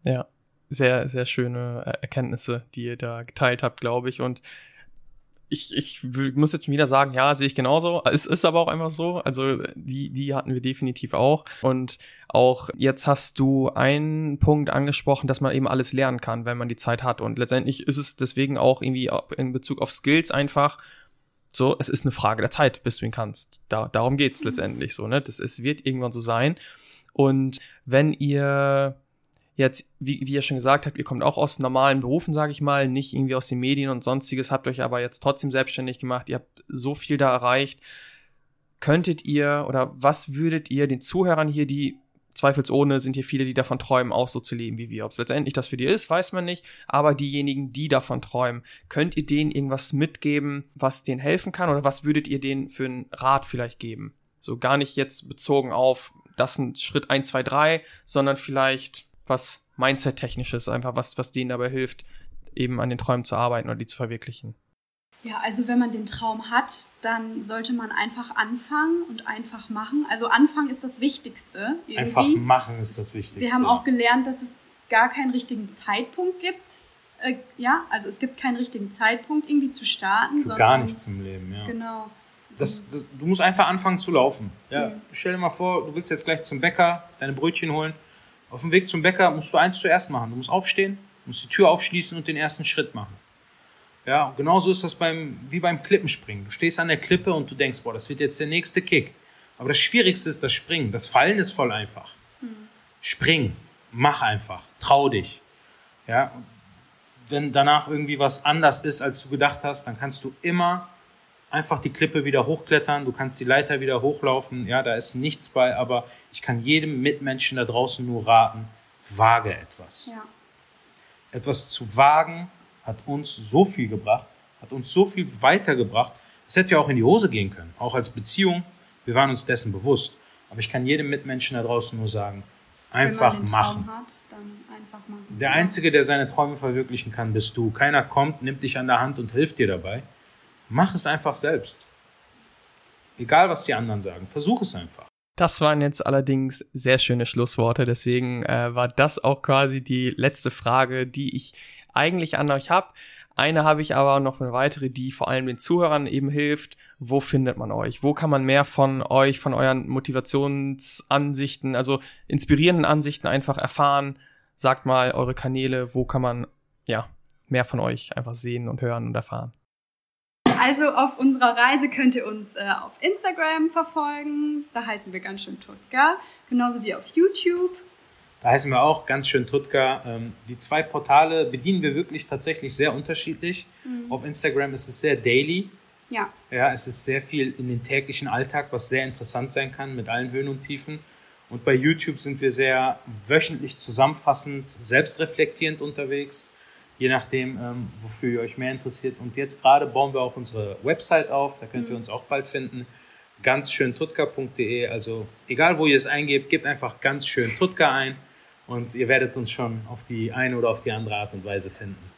Ja, sehr, sehr schöne äh, Erkenntnisse, die ihr da geteilt habt, glaube ich. Und ich, ich muss jetzt schon wieder sagen, ja, sehe ich genauso. Es ist aber auch einfach so. Also die, die hatten wir definitiv auch. Und auch jetzt hast du einen Punkt angesprochen, dass man eben alles lernen kann, wenn man die Zeit hat. Und letztendlich ist es deswegen auch irgendwie in Bezug auf Skills einfach so, es ist eine Frage der Zeit, bis du ihn kannst. Da, darum geht's letztendlich so, ne? Das, es wird irgendwann so sein. Und wenn ihr jetzt, wie, wie ihr schon gesagt habt, ihr kommt auch aus normalen Berufen, sage ich mal, nicht irgendwie aus den Medien und sonstiges, habt euch aber jetzt trotzdem selbstständig gemacht, ihr habt so viel da erreicht. Könntet ihr oder was würdet ihr den Zuhörern hier, die zweifelsohne sind hier viele, die davon träumen, auch so zu leben wie wir. Ob es letztendlich das für die ist, weiß man nicht. Aber diejenigen, die davon träumen, könnt ihr denen irgendwas mitgeben, was denen helfen kann? Oder was würdet ihr denen für einen Rat vielleicht geben? So gar nicht jetzt bezogen auf, das sind Schritt 1, 2, 3, sondern vielleicht was Mindset-technisches, einfach was, was denen dabei hilft, eben an den Träumen zu arbeiten oder die zu verwirklichen. Ja, also wenn man den Traum hat, dann sollte man einfach anfangen und einfach machen. Also anfangen ist das Wichtigste. Irgendwie. Einfach machen ist das Wichtigste. Wir haben auch gelernt, dass es gar keinen richtigen Zeitpunkt gibt. Äh, ja, also es gibt keinen richtigen Zeitpunkt, irgendwie zu starten. Für gar nichts im Leben, ja. Genau. Das, das, du musst einfach anfangen zu laufen. Ja, mhm. Stell dir mal vor, du willst jetzt gleich zum Bäcker deine Brötchen holen auf dem Weg zum Bäcker musst du eins zuerst machen. Du musst aufstehen, musst die Tür aufschließen und den ersten Schritt machen. Ja, genauso ist das beim, wie beim Klippenspringen. Du stehst an der Klippe und du denkst, boah, das wird jetzt der nächste Kick. Aber das Schwierigste ist das Springen. Das Fallen ist voll einfach. Mhm. Spring, mach einfach, trau dich. Ja, wenn danach irgendwie was anders ist, als du gedacht hast, dann kannst du immer einfach die Klippe wieder hochklettern, du kannst die Leiter wieder hochlaufen, ja, da ist nichts bei, aber ich kann jedem Mitmenschen da draußen nur raten, wage etwas. Ja. Etwas zu wagen hat uns so viel gebracht, hat uns so viel weitergebracht. Es hätte ja auch in die Hose gehen können, auch als Beziehung. Wir waren uns dessen bewusst. Aber ich kann jedem Mitmenschen da draußen nur sagen, einfach machen. Hat, einfach machen. Der Einzige, der seine Träume verwirklichen kann, bist du. Keiner kommt, nimmt dich an der Hand und hilft dir dabei. Mach es einfach selbst. Egal, was die anderen sagen, versuch es einfach. Das waren jetzt allerdings sehr schöne Schlussworte, deswegen äh, war das auch quasi die letzte Frage, die ich eigentlich an euch habe. Eine habe ich aber noch eine weitere, die vor allem den Zuhörern eben hilft. Wo findet man euch? Wo kann man mehr von euch, von euren Motivationsansichten, also inspirierenden Ansichten einfach erfahren? Sagt mal eure Kanäle, wo kann man ja mehr von euch einfach sehen und hören und erfahren? Also auf unserer Reise könnt ihr uns äh, auf Instagram verfolgen. Da heißen wir ganz schön Tutka. Genauso wie auf YouTube. Da heißen wir auch ganz schön Tutka. Ähm, die zwei Portale bedienen wir wirklich tatsächlich sehr unterschiedlich. Mhm. Auf Instagram ist es sehr daily. Ja. Ja, es ist sehr viel in den täglichen Alltag, was sehr interessant sein kann mit allen Höhen und Tiefen. Und bei YouTube sind wir sehr wöchentlich zusammenfassend, selbstreflektierend unterwegs je nachdem, ähm, wofür ihr euch mehr interessiert. Und jetzt gerade bauen wir auch unsere Website auf, da könnt ihr mhm. uns auch bald finden. Ganz schön tutka.de. Also egal, wo ihr es eingebt, gebt einfach ganz schön tutka ein und ihr werdet uns schon auf die eine oder auf die andere Art und Weise finden.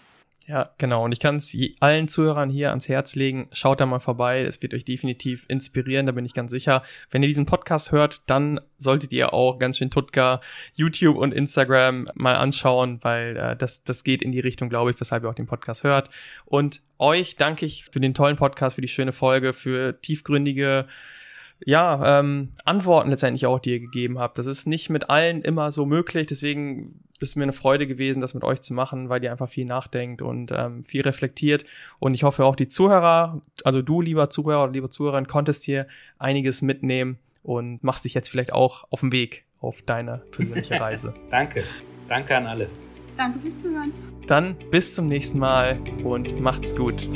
Ja, genau. Und ich kann es allen Zuhörern hier ans Herz legen. Schaut da mal vorbei. Es wird euch definitiv inspirieren, da bin ich ganz sicher. Wenn ihr diesen Podcast hört, dann solltet ihr auch ganz schön Tutka, YouTube und Instagram mal anschauen, weil äh, das, das geht in die Richtung, glaube ich, weshalb ihr auch den Podcast hört. Und euch danke ich für den tollen Podcast, für die schöne Folge, für tiefgründige ja, ähm, Antworten letztendlich auch, die ihr gegeben habt. Das ist nicht mit allen immer so möglich, deswegen ist es mir eine Freude gewesen, das mit euch zu machen, weil ihr einfach viel nachdenkt und ähm, viel reflektiert. Und ich hoffe auch die Zuhörer, also du, lieber Zuhörer oder lieber Zuhörerin, konntest hier einiges mitnehmen und machst dich jetzt vielleicht auch auf den Weg auf deine persönliche Reise. Danke. Danke an alle. Danke fürs Zuhören. Dann bis zum nächsten Mal und macht's gut.